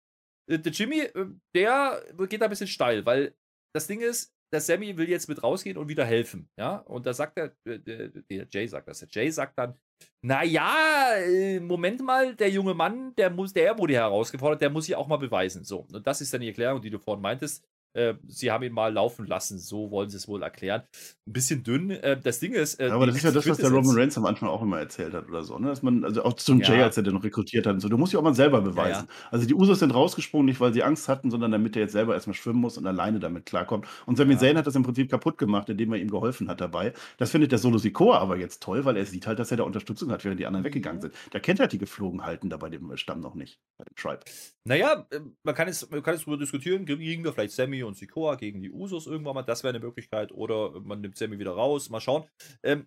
Äh, der Jimmy, äh, der geht da ein bisschen steil, weil das Ding ist, der Sammy will jetzt mit rausgehen und wieder helfen. Ja, und da sagt der, der, der Jay sagt das. Der Jay sagt dann, naja, äh, Moment mal, der junge Mann, der muss, der wurde herausgefordert, der muss sich auch mal beweisen. So, und das ist dann die Erklärung, die du vorhin meintest. Äh, sie haben ihn mal laufen lassen, so wollen sie es wohl erklären. Ein bisschen dünn. Äh, das Ding ist. Äh, ja, aber das ist ja das, was der Roman Reigns am Anfang auch immer erzählt hat oder so. Ne? Dass man, also auch zum ja. Jay, als er den rekrutiert hat und so, du musst dich auch mal selber beweisen. Ja, also die Usos sind rausgesprungen, nicht weil sie Angst hatten, sondern damit er jetzt selber erstmal schwimmen muss und alleine damit klarkommt. Und Sami Zayn hat das im Prinzip kaputt gemacht, indem er ihm geholfen hat dabei. Das findet der Solo Sikoa aber jetzt toll, weil er sieht halt, dass er da Unterstützung hat, während die anderen weggegangen mhm. sind. Der kennt halt die Geflogenheiten da bei dem Stamm noch nicht, bei dem Tribe. Naja, äh, man kann es, man kann es darüber diskutieren, kriegen wir vielleicht Sammy und Sikoa gegen die Usos irgendwann mal. Das wäre eine Möglichkeit. Oder man nimmt Sammy wieder raus. Mal schauen. Ähm,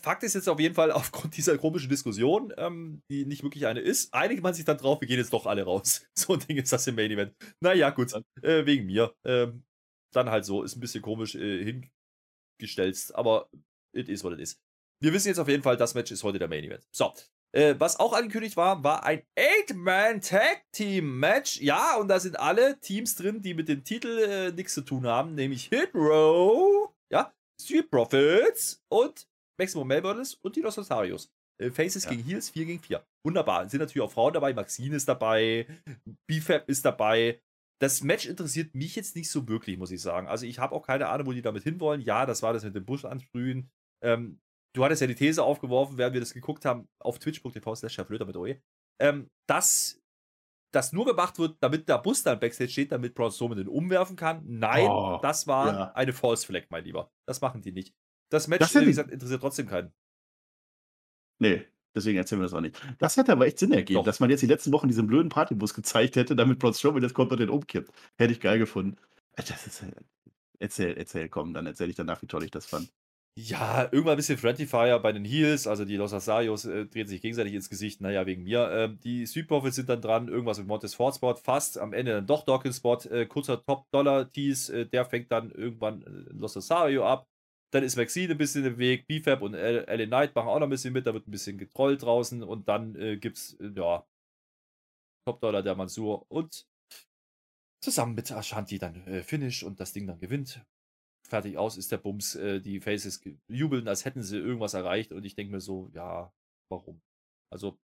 Fakt ist jetzt auf jeden Fall, aufgrund dieser komischen Diskussion, ähm, die nicht wirklich eine ist, einigt man sich dann drauf, wir gehen jetzt doch alle raus. So ein Ding ist das im Main Event. Naja, gut, äh, wegen mir. Ähm, dann halt so, ist ein bisschen komisch äh, hingestellt, aber it is what it is. Wir wissen jetzt auf jeden Fall, das Match ist heute der Main Event. So, äh, was auch angekündigt war, war ein Eight-Man-Tag-Team-Match. Ja, und da sind alle Teams drin, die mit dem Titel äh, nichts zu tun haben, nämlich Hit Row, ja, Street Profits und Maximum Melbournes und die Los Rosarios. Äh, Faces ja. gegen Heels, 4 gegen 4. Wunderbar. Sind natürlich auch Frauen dabei, Maxine ist dabei, BFAB ist dabei. Das Match interessiert mich jetzt nicht so wirklich, muss ich sagen. Also ich habe auch keine Ahnung, wo die damit hinwollen. Ja, das war das mit dem Busch ansprühen. Ähm, du hattest ja die These aufgeworfen, während wir das geguckt haben, auf twitch.tv slash mit OE, ähm, dass das nur gemacht wird, damit der Bus dann Backstage steht, damit Braun Strowman den umwerfen kann. Nein, oh, das war ja. eine False Flag, mein Lieber. Das machen die nicht. Das Match, das wie gesagt, interessiert trotzdem keinen. Nee, deswegen erzählen wir das auch nicht. Das hätte aber echt Sinn ergeben, Doch. dass man jetzt die letzten Wochen diesen blöden Partybus gezeigt hätte, damit Braun Strowman das kommt und den umkippt. Hätte ich geil gefunden. Das ist, erzähl, erzähl, komm, dann erzähle ich danach, wie toll ich das fand. Ja, irgendwann ein bisschen Friendly Fire bei den Heels, also die Los Asarios äh, drehen sich gegenseitig ins Gesicht, naja, wegen mir. Ähm, die Street Profits sind dann dran, irgendwas mit Montes Ford Spot, fast am Ende dann doch Dawkins Spot, äh, kurzer Top-Dollar-Tease, äh, der fängt dann irgendwann äh, Los Asario ab. Dann ist Maxine ein bisschen im Weg, BFAB und Ellen Knight machen auch noch ein bisschen mit, da wird ein bisschen getrollt draußen. Und dann äh, gibt's, äh, ja, Top-Dollar der Mansur. Und zusammen mit Ashanti dann äh, Finish und das Ding dann gewinnt fertig aus ist der Bums. Äh, die Faces jubeln, als hätten sie irgendwas erreicht und ich denke mir so, ja, warum? Also,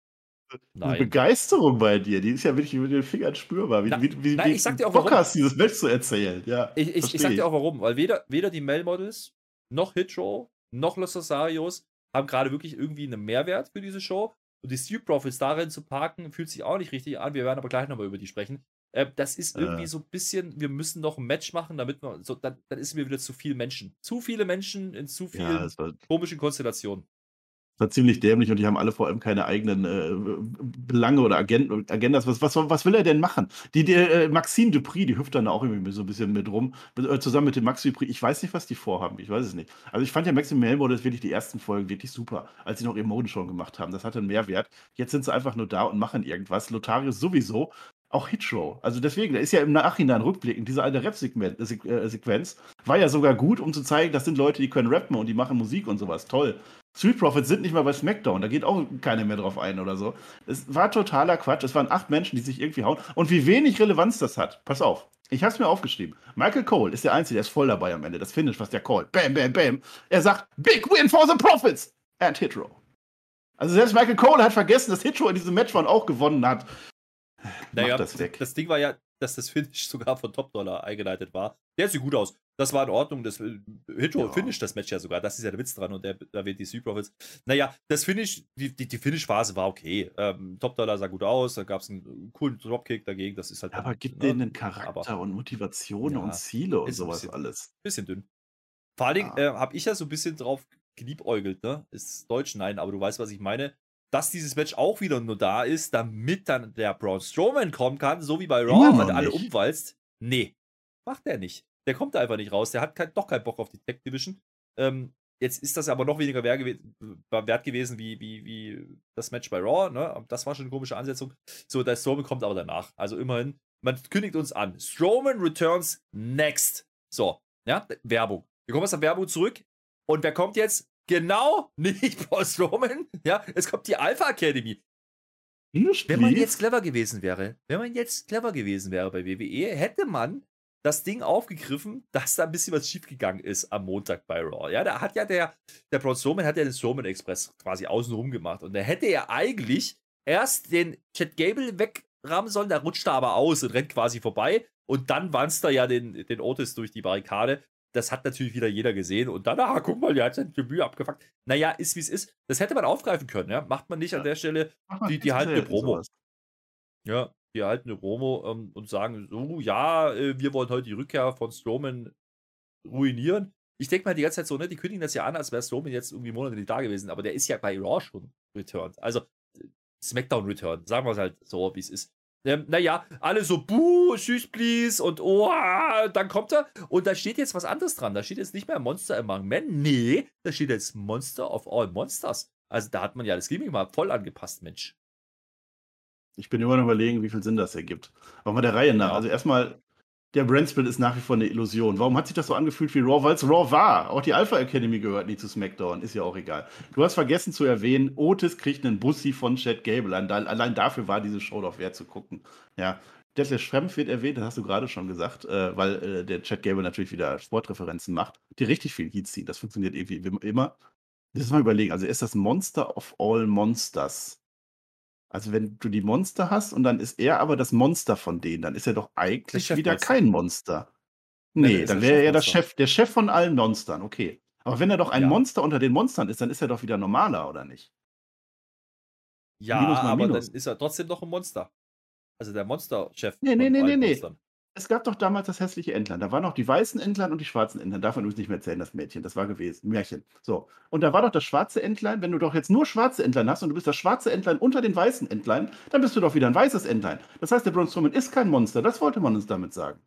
nein. Die Begeisterung bei dir, die ist ja wirklich mit den Fingern spürbar. Wie, Na, wie, wie, nein, ich sag dir auch Bock warum. hast, dieses Match zu erzählen. Ja, ich, ich, ich sag dir auch warum, weil weder, weder die Mel Models noch Hitro noch Los Rosarios haben gerade wirklich irgendwie einen Mehrwert für diese Show. Und die Street Profits darin zu parken, fühlt sich auch nicht richtig an. Wir werden aber gleich nochmal über die sprechen. Äh, das ist irgendwie äh. so ein bisschen, wir müssen noch ein Match machen, damit wir, so, dann, dann ist mir wieder zu viel Menschen. Zu viele Menschen in zu vielen ja, komischen Konstellationen war ziemlich dämlich und die haben alle vor allem keine eigenen äh, Belange oder Agenten, Agendas. Was, was, was will er denn machen? Die, die äh, Maxine Dupri, die hüpft dann auch irgendwie so ein bisschen mit rum, äh, zusammen mit dem Max Dupri. Ich weiß nicht, was die vorhaben. Ich weiß es nicht. Also ich fand ja Maxime Melmore wirklich die ersten Folgen wirklich super, als sie noch ihr Moden schon gemacht haben. Das hatte einen Mehrwert. Jetzt sind sie einfach nur da und machen irgendwas. Lotharius sowieso. Auch Hitchrow. Also deswegen, da ist ja im Nachhinein rückblickend, diese alte Rap-Sequenz äh, war ja sogar gut, um zu zeigen, das sind Leute, die können rappen und die machen Musik und sowas. Toll. Street Profits sind nicht mal bei SmackDown, da geht auch keiner mehr drauf ein oder so. Es war totaler Quatsch. Es waren acht Menschen, die sich irgendwie hauen. Und wie wenig Relevanz das hat. Pass auf. Ich habe es mir aufgeschrieben. Michael Cole ist der Einzige, der ist voll dabei am Ende. Das Finish, was der callt. Bam, bam, bam. Er sagt, Big Win for the Profits and Hitro. Also selbst Michael Cole hat vergessen, dass Hitro in diesem Match von auch gewonnen hat. Naja, das, weg. das Ding war ja, dass das Finish sogar von Top Dollar eingeleitet war. Der sieht gut aus. Das war in Ordnung. Das äh, Hitro ja. finisht das Match ja sogar. Das ist ja der Witz dran und der erwähnt die Sea Profits. Naja, das Finish, die, die, die Finish-Phase war okay. Ähm, Top Dollar sah gut aus. Da gab es einen coolen Dropkick dagegen. Das ist halt. Aber gibt ne? denen Charakter Aber, und Motivation ja, und Ziele und sowas bisschen, alles. Bisschen dünn. Vor allen Dingen ja. äh, habe ich ja so ein bisschen drauf geliebäugelt, ne? Ist Deutsch, nein, aber du weißt, was ich meine dass dieses Match auch wieder nur da ist, damit dann der Braun Strowman kommen kann, so wie bei Raw, weil alle umwalzt. Nee, macht er nicht. Der kommt da einfach nicht raus. Der hat kein, doch keinen Bock auf die Tech Division. Ähm, jetzt ist das aber noch weniger wert, gew wert gewesen wie, wie, wie das Match bei Raw. Ne? Das war schon eine komische Ansetzung. So, der Strowman kommt aber danach. Also immerhin, man kündigt uns an. Strowman returns next. So, ja, Werbung. Wir kommen aus der Werbung zurück. Und wer kommt jetzt? Genau, nicht Paul Strowman. Ja, es kommt die Alpha Academy. Wenn man jetzt clever gewesen wäre, wenn man jetzt clever gewesen wäre bei WWE, hätte man das Ding aufgegriffen, dass da ein bisschen was schiefgegangen ist am Montag bei Raw. Ja, da hat ja der, der Braun Strowman hat ja den Strowman Express quasi außenrum gemacht und da hätte er eigentlich erst den Chad Gable wegrammen sollen, der rutscht da aber aus und rennt quasi vorbei und dann wanzt er ja den, den Otis durch die Barrikade das hat natürlich wieder jeder gesehen und dann, ah, guck mal, der hat sein Debüt abgefuckt. Naja, ist wie es ist. Das hätte man aufgreifen können, ja. Macht man nicht ja. an der Stelle. Die, die halten eine Promo. Sowas. Ja, die halten eine Promo ähm, und sagen, so, ja, äh, wir wollen heute die Rückkehr von Strowman ruinieren. Ich denke mal die ganze Zeit so, ne, die kündigen das ja an, als wäre Strowman jetzt irgendwie Monate nicht da gewesen, aber der ist ja bei Raw schon returned. Also, äh, SmackDown Return, sagen wir es halt so, wie es ist. Ähm, naja, alle so, buh, süß, please, und oh, dann kommt er. Und da steht jetzt was anderes dran. Da steht jetzt nicht mehr Monster Among Men. Nee, da steht jetzt Monster of All Monsters. Also da hat man ja das Gimmick mal voll angepasst, Mensch. Ich bin immer noch überlegen, wie viel Sinn das ergibt. Aber mal der Reihe nach. Ja. Also erstmal, der Brandsplit ist nach wie vor eine Illusion. Warum hat sich das so angefühlt wie Raw? Weil es Raw war. Auch die Alpha Academy gehört nicht zu SmackDown. Ist ja auch egal. Du hast vergessen zu erwähnen, Otis kriegt einen Bussi von Chad Gable. Allein dafür war diese Show doch wert zu gucken. Ja. Detlef Schrempf wird erwähnt, das hast du gerade schon gesagt, äh, weil äh, der Chad Gable natürlich wieder Sportreferenzen macht, die richtig viel Heat ziehen. Das funktioniert irgendwie immer. Das ist mal überlegen. Also ist das Monster of All Monsters. Also, wenn du die Monster hast und dann ist er aber das Monster von denen, dann ist er doch eigentlich wieder kein Monster. Nee, dann wäre er der Chef, der Chef von allen Monstern, okay. Aber wenn er doch ein ja. Monster unter den Monstern ist, dann ist er doch wieder normaler, oder nicht? Ja, aber dann ist er trotzdem doch ein Monster. Also der Monster-Chef. Nee, nee, nee, nee, nee es gab doch damals das hässliche Entlein. Da waren noch die weißen Entlein und die schwarzen Entlein. Davon übrigens nicht mehr erzählen, das Mädchen. Das war gewesen. Märchen. So. Und da war doch das schwarze Entlein. Wenn du doch jetzt nur schwarze Entlein hast und du bist das schwarze Entlein unter den weißen Entlein, dann bist du doch wieder ein weißes Entlein. Das heißt, der Braun Strowman ist kein Monster. Das wollte man uns damit sagen.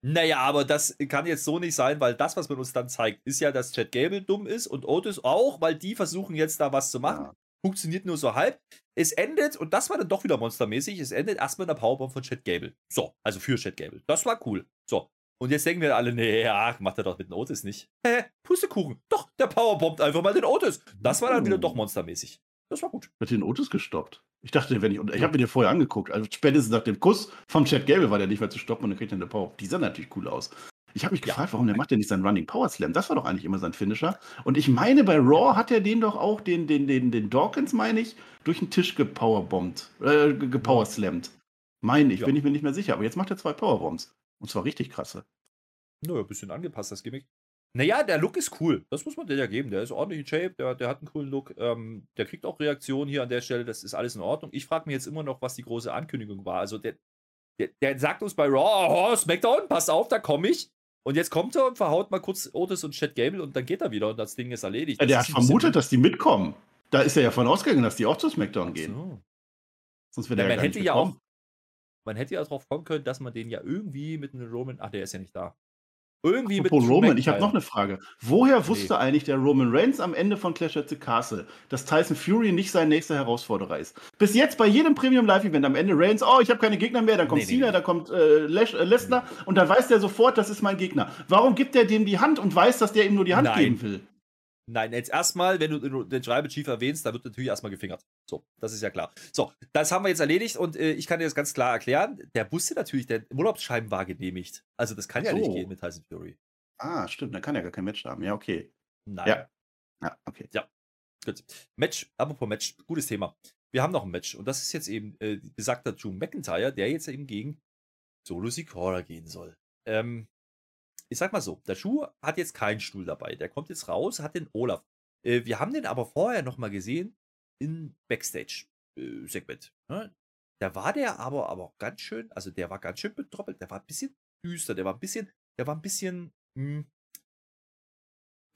Naja, aber das kann jetzt so nicht sein, weil das, was man uns dann zeigt, ist ja, dass Chad Gable dumm ist und Otis auch, weil die versuchen jetzt da was zu machen. Ja funktioniert nur so halb. Es endet, und das war dann doch wieder monstermäßig, es endet erstmal in der Powerbomb von Chad Gable. So, also für Chad Gable. Das war cool. So. Und jetzt denken wir alle, nee, ja, macht er doch mit dem Otis nicht. Hä? Pustekuchen. Doch, der Powerbombt einfach mal den Otis. Das war dann wieder doch monstermäßig. Das war gut. Hat den Otis gestoppt? Ich dachte, wenn ich, ich habe mir den vorher angeguckt. Also spätestens nach dem Kuss vom Chad Gable war der nicht mehr zu stoppen und dann kriegt er eine Power. Die sah natürlich cool aus. Ich habe mich gefragt, warum der macht denn nicht seinen Running Power Slam? Das war doch eigentlich immer sein Finisher. Und ich meine, bei Raw hat er den doch auch, den, den, den, den Dawkins, meine ich, durch den Tisch gepowerbombt, äh, gepowerslammt. Meine ich, ja. bin ich mir nicht mehr sicher. Aber jetzt macht er zwei Powerbombs. Und zwar richtig krasse. Naja, ein bisschen angepasst, das Gimmick. Naja, der Look ist cool. Das muss man dir ja geben. Der ist ordentlich in Shape, der, der hat einen coolen Look. Ähm, der kriegt auch Reaktionen hier an der Stelle. Das ist alles in Ordnung. Ich frage mich jetzt immer noch, was die große Ankündigung war. Also, der, der, der sagt uns bei Raw, oh, SmackDown, pass auf, da komme ich. Und jetzt kommt er und verhaut mal kurz Otis und Chad Gable und dann geht er wieder und das Ding ist erledigt. Ja, der hat vermutet, dass die mitkommen. Da ist er ja von ausgegangen, dass die auch zu SmackDown gehen. So. Sonst wäre ja, der man ja hätte ja auch, Man hätte ja darauf kommen können, dass man den ja irgendwie mit einem Roman. Ach, der ist ja nicht da. Irgendwie Apropos mit Roman, ich habe noch eine Frage. Woher Nee. wusste eigentlich der Roman Reigns am Ende von Clash at the Castle, dass Tyson Fury nicht sein nächster Herausforderer ist? Bis jetzt bei jedem Premium Live Event am Ende Reigns, oh, ich habe keine Gegner mehr, dann kommt Nee, nee, Cena, nee. dann kommt äh, Les äh, Lesnar und dann weiß der sofort, das ist mein Gegner. Warum gibt er dem die Hand und weiß, dass der ihm nur die Hand Nein. geben will? Nein, jetzt erstmal, wenn du den Tribal Chief erwähnst, da wird natürlich erstmal gefingert. So, das ist ja klar. So, das haben wir jetzt erledigt und äh, ich kann dir das ganz klar erklären. Der wusste natürlich, der Urlaubsschein war genehmigt. Also, das kann ja nicht So. gehen mit Tyson Fury. Ah, stimmt, dann kann er gar kein Match haben. Ja, okay. Nein. Ja. Ja, okay. Gut. Match, apropos Match, gutes Thema. Wir haben noch ein Match und das ist jetzt eben äh, besagter Drew McIntyre, der jetzt eben gegen Solo Sikoa gehen soll. Ähm, ich sag mal so, der Schuh hat jetzt keinen Stuhl dabei. Der kommt jetzt raus, hat den Olaf. Äh, wir haben den aber vorher nochmal gesehen in Backstage-Segment. ne? Da war der aber, aber auch ganz schön, also der war ganz schön betroppelt. Der war ein bisschen düster, der war ein bisschen, der war ein bisschen, hm,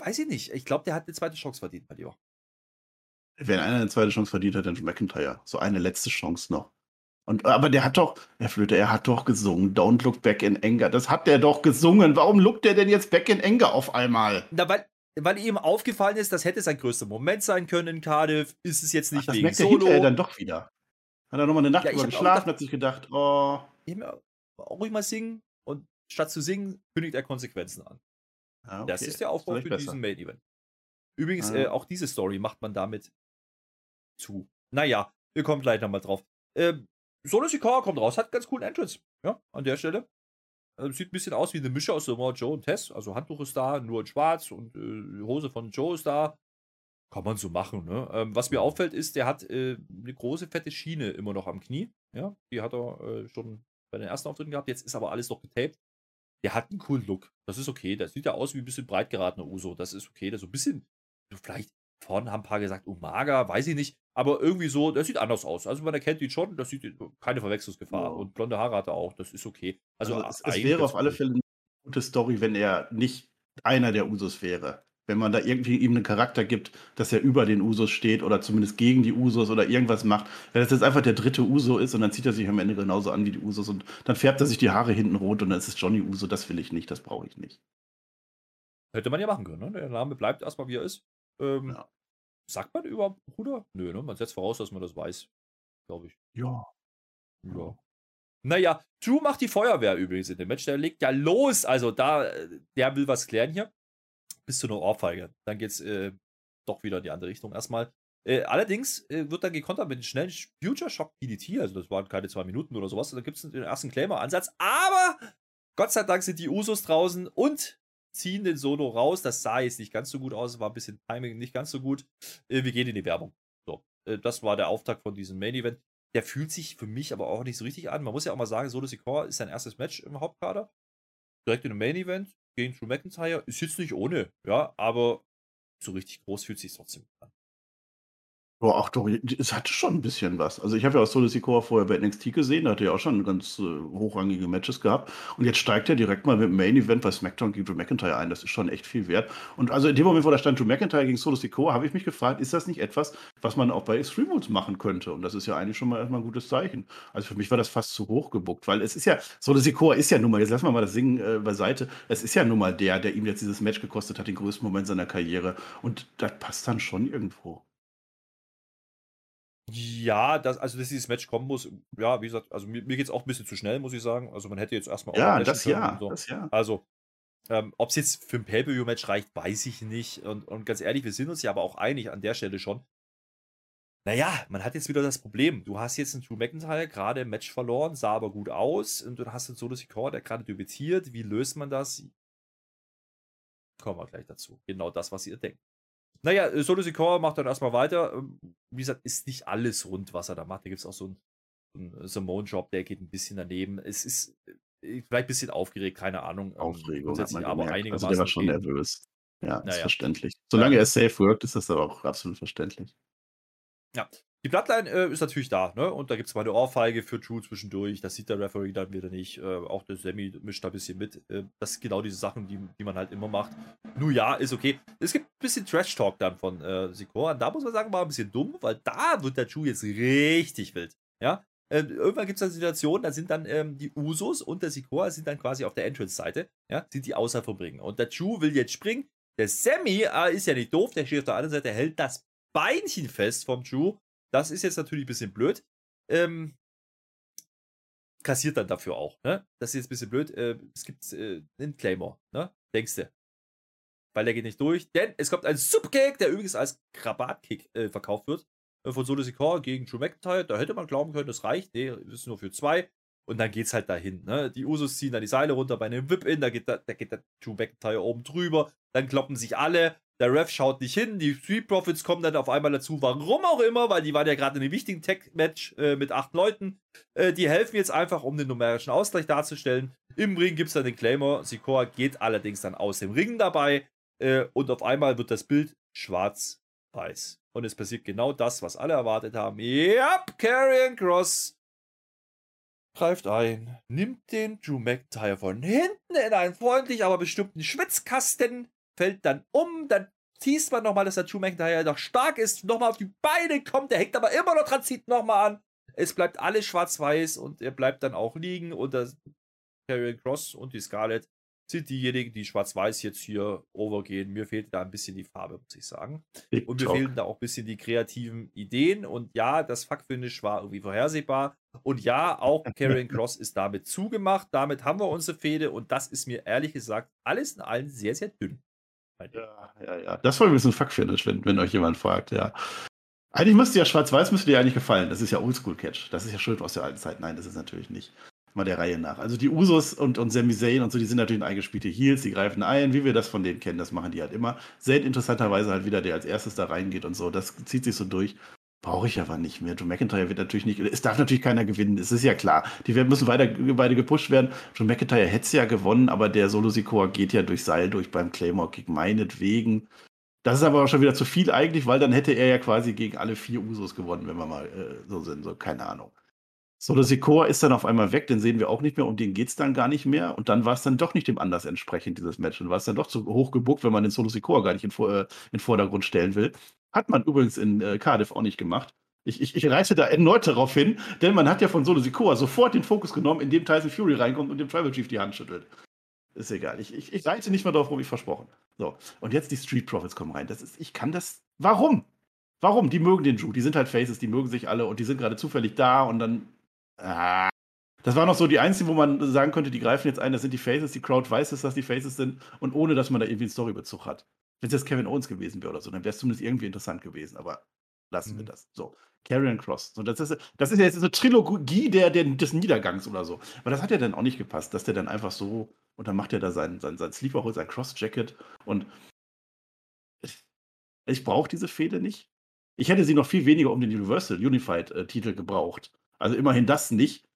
weiß ich nicht. Ich glaube, der hat eine zweite Chance verdient bei dir. Wenn einer eine zweite Chance verdient hat, dann McIntyre. So eine letzte Chance noch. Und, aber der hat doch, Herr Flöte, er hat doch gesungen, Don't look back in anger. Das hat der doch gesungen. Warum lookt der denn jetzt back in anger auf einmal? Na, weil, weil ihm aufgefallen ist, das hätte sein größter Moment sein können in Cardiff, ist es jetzt Ach, nicht das wegen merkt er Solo. hinterher dann doch wieder. Hat er nochmal eine Nacht Ja, auch geschlafen, hat sich gedacht, oh. Ich hab auch ruhig mal singen und statt zu singen, kündigt er Konsequenzen an. Ja, okay. Das ist der Aufbau für besser. diesen Main Event. Übrigens, Ah. äh, auch diese Story macht man damit zu. Naja, wir kommen gleich nochmal drauf. Ähm, Solo Sikoa kommt raus, hat ganz coolen Entrance. Ja, an der Stelle. Ähm, sieht ein bisschen aus wie eine Mische aus Samoa Joe und Tess. Also Handtuch ist da, nur in schwarz und äh, die Hose von Joe ist da. Kann man so machen, ne? Ähm, was mir auffällt, ist, der hat äh, eine große, fette Schiene immer noch am Knie. Ja, die hat er äh, schon bei den ersten Auftritten gehabt. Jetzt ist aber alles noch getaped. Der hat einen coolen Look. Das ist okay. Das sieht ja aus wie ein bisschen breit geratener Uso. Das ist okay. Das ist so ein bisschen, vielleicht vorne haben ein paar gesagt, oh, mager, weiß ich nicht. Aber irgendwie so, das sieht anders aus. Also man erkennt ihn schon, das sieht keine Verwechslungsgefahr. Ja. Und blonde Haare hat er auch, das ist okay. Also, Also, es, es wäre auf alle. Fälle eine gute Story, wenn er nicht einer der Usos wäre. Wenn man da irgendwie ihm einen Charakter gibt, dass er über den Usos steht oder zumindest gegen die Usos oder irgendwas macht. Wenn das jetzt einfach der dritte Uso ist und dann zieht er sich am Ende genauso an wie die Usos und dann färbt er sich die Haare hinten rot und dann ist es Johnny Uso. Das will ich nicht, das brauche ich nicht. Hätte man ja machen können, ne? Der Name bleibt erstmal, wie er ist. Ähm, Ja. Sagt man überhaupt Bruder? Nö, ne? Man setzt voraus, dass man das weiß. Glaube ich. Ja. Ja. Naja, Drew macht die Feuerwehr übrigens in dem Match. Der legt ja los. Also da, äh, der will was klären hier. Bis zu einer Ohrfeige. Dann geht's äh, doch wieder in die andere Richtung erstmal. Äh, allerdings äh, wird dann gekontert mit einem schnellen Future Shock DDT. Also das waren keine zwei Minuten oder sowas. Da gibt es den ersten Claimer-Ansatz. Aber Gott sei Dank sind die Usos draußen und ziehen den Solo raus. Das sah jetzt nicht ganz so gut aus. War ein bisschen Timing nicht ganz so gut. Äh, wir gehen in die Werbung. So, äh, das war der Auftakt von diesem Main Event. Der fühlt sich für mich aber auch nicht so richtig an. Man muss ja auch mal sagen, Solo Sikoa ist sein erstes Match im Hauptkader. Direkt in einem Main Event gegen Drew McIntyre. Ist jetzt nicht ohne, ja, aber so richtig groß fühlt sich trotzdem an. Boah, auch doch, es hatte schon ein bisschen was. Also ich habe ja auch Solo Sikoa vorher bei NXT gesehen, da hat er ja auch schon ganz äh, hochrangige Matches gehabt. Und jetzt steigt er direkt mal mit dem Main Event bei SmackDown gegen Drew McIntyre ein. Das ist schon echt viel wert. Und also in dem Moment, wo da stand Drew McIntyre gegen Solo Sikoa, habe ich mich gefragt, ist das nicht etwas, was man auch bei Extreme Rules machen könnte? Und das ist ja eigentlich schon mal erstmal ein gutes Zeichen. Also für mich war das fast zu hoch gebuckt, weil es ist ja, Solo Sikoa ist ja nun mal, jetzt lassen wir mal das Singen äh, beiseite, es ist ja nun mal der, der ihm jetzt dieses Match gekostet hat, den größten Moment seiner Karriere. Und das passt dann schon irgendwo. Ja, das, also dass dieses Match kommen muss, ja, wie gesagt, also mir, mir geht es auch ein bisschen zu schnell, muss ich sagen. Also man hätte jetzt erstmal Ja, outlashen das ja, und so. das ja. Also, ähm, ob es jetzt für ein Pay-Per-View-Match reicht, weiß ich nicht. Und, und ganz ehrlich, wir sind uns ja aber auch einig an der Stelle schon. Naja, man hat jetzt wieder das Problem. Du hast jetzt einen Drew McIntyre gerade im Match verloren, sah aber gut aus. Und du hast einen Solo Sikoa, der gerade debütiert. Wie löst man das? Kommen wir gleich dazu. Genau das, was ihr denkt. Naja, äh, Solo Sikoa macht dann erstmal weiter. Ähm, Wie gesagt, ist nicht alles rund, was er da macht. Da gibt es auch so einen, einen Simone-Job, der geht ein bisschen daneben. Es ist äh, vielleicht ein bisschen aufgeregt, keine Ahnung. Ähm, Aufregung hat man aber einigermaßen Also der war schon okay. nervös. Ja, ist Naja. verständlich. Solange er safe worked, ist das aber auch absolut verständlich. Ja, die Bloodline äh, ist natürlich da, ne? Und da gibt es mal eine Ohrfeige für Drew zwischendurch. Das sieht der Referee dann wieder nicht. Äh, auch der Sammy mischt da ein bisschen mit. Äh, das sind genau diese Sachen, die, die man halt immer macht. Nur ja, ist okay. Es gibt ein bisschen Trash-Talk dann von äh, Sikora. Da muss man sagen, war ein bisschen dumm, weil da wird der Drew jetzt richtig wild. Ja? äh, irgendwann gibt es eine Situation, da sind dann ähm, die Usos und der Sikoa sind dann quasi auf der Entrance-Seite, ja, sind die außer vom Ring. Und der Drew will jetzt springen. Der Sammy äh, ist ja nicht doof, der steht auf der anderen Seite, hält das Beinchen fest vom Drew. Das ist jetzt natürlich ein bisschen blöd. Ähm, kassiert dann dafür auch, ne? Das ist jetzt ein bisschen blöd. Äh, es gibt äh, einen Claymore, ne? Denkst du? Weil der geht nicht durch, denn es kommt ein Superkick, der übrigens als Krabatkick äh, verkauft wird. Äh, von Solo Sikoa gegen Drew McIntyre. Da hätte man glauben können, das reicht. Nee, das ist nur für zwei. Und dann geht's halt dahin. Ne? Die Usos ziehen dann die Seile runter bei einem Whip-In, da geht, da, da geht der Drew McIntyre oben drüber. Dann kloppen sich alle. Der Ref schaut nicht hin. Die Street Profits kommen dann auf einmal dazu. Warum auch immer, weil die waren ja gerade in einem wichtigen Tech-Match äh, mit acht Leuten. Äh, die helfen jetzt einfach, um den numerischen Ausgleich darzustellen. Im Ring gibt es dann den Claimer. Sikoa geht allerdings dann aus dem Ring dabei. Äh, und auf einmal wird das Bild schwarz-weiß. Und es passiert genau das, was alle erwartet haben. Yep, Carrion Cross greift ein, nimmt den Drew McIntyre von hinten in einen freundlich, aber bestimmten Schwitzkasten, fällt dann um, dann teast man nochmal, dass der Drew McIntyre noch stark ist, nochmal auf die Beine kommt, der hängt aber immer noch dran, zieht nochmal an. Es bleibt alles schwarz-weiß und er bleibt dann auch liegen und der Carrion Cross und die Scarlett sind diejenigen, die schwarz-weiß jetzt hier overgehen. Mir fehlt da ein bisschen die Farbe, muss ich sagen. Big und mir Talk. fehlen da auch ein bisschen die kreativen Ideen. Und ja, das Fuck-Finish war irgendwie vorhersehbar. Und ja, auch Karrion Cross ist damit zugemacht. Damit haben wir unsere Fehde. Und das ist mir ehrlich gesagt alles in allem sehr, sehr dünn. Ja, ja, ja. Das war übrigens ein Fuck-Finish, wenn, wenn euch jemand fragt, ja. Eigentlich müsste ja Schwarz-Weiß müsste dir eigentlich gefallen. Das ist ja Oldschool-Catch. Das ist ja Schuld aus der alten Zeit. Nein, das ist natürlich nicht. Mal der Reihe nach. Also die Usos und, und Sami Zayn und so, die sind natürlich eingespielte Heels, die greifen ein, wie wir das von denen kennen, das machen die halt immer. Zayn interessanterweise halt wieder, der als erstes da reingeht und so, das zieht sich so durch. Brauche ich aber nicht mehr. Joe McIntyre wird natürlich nicht, es darf natürlich keiner gewinnen, es ist ja klar. Die müssen weiter, beide gepusht werden. Joe McIntyre hätte es ja gewonnen, aber der Solo Sikoa geht ja durch Seil durch beim Claymore Kick, meinetwegen. Das ist aber auch schon wieder zu viel eigentlich, weil dann hätte er ja quasi gegen alle vier Usos gewonnen, wenn wir mal äh, so sind, so keine Ahnung. Solo Sikoa ist dann auf einmal weg, den sehen wir auch nicht mehr, um den geht es dann gar nicht mehr. Und dann war es dann doch nicht dem Anlass entsprechend, dieses Match. Und war es dann doch zu hoch gebuckt, wenn man den Solo Sikoa gar nicht in, äh, in Vordergrund stellen will. Hat man übrigens in äh, Cardiff auch nicht gemacht. Ich, ich, ich reiße da erneut darauf hin, denn man hat ja von Solo Sikoa sofort den Fokus genommen, indem Tyson Fury reinkommt und dem Tribal Chief die Hand schüttelt. Ist egal. Ich, ich, ich reite nicht mehr darauf rum, ich versprochen. So. Und jetzt die Street Profits kommen rein. Das ist, ich kann das. Warum? Warum? Die mögen den Drew. Die sind halt Faces, die mögen sich alle und die sind gerade zufällig da und dann Ah. Das war noch so die einzige, wo man sagen könnte, die greifen jetzt ein, das sind die Faces, die Crowd weiß es, dass die Faces sind und ohne, dass man da irgendwie einen Storybezug hat. Wenn es jetzt Kevin Owens gewesen wäre oder so, dann wäre es zumindest irgendwie interessant gewesen, aber lassen mhm. wir das. So, Carrion Cross. So, das, ist, das ist ja jetzt eine Trilogie der, der, des Niedergangs oder so. Aber das hat ja dann auch nicht gepasst, dass der dann einfach so, und dann macht er da sein, sein, sein Sleeper, sein Cross-Jacket und ich, ich brauche diese Fehde nicht. Ich hätte sie noch viel weniger um den Universal Unified-Titel äh, gebraucht. Also immerhin das nicht.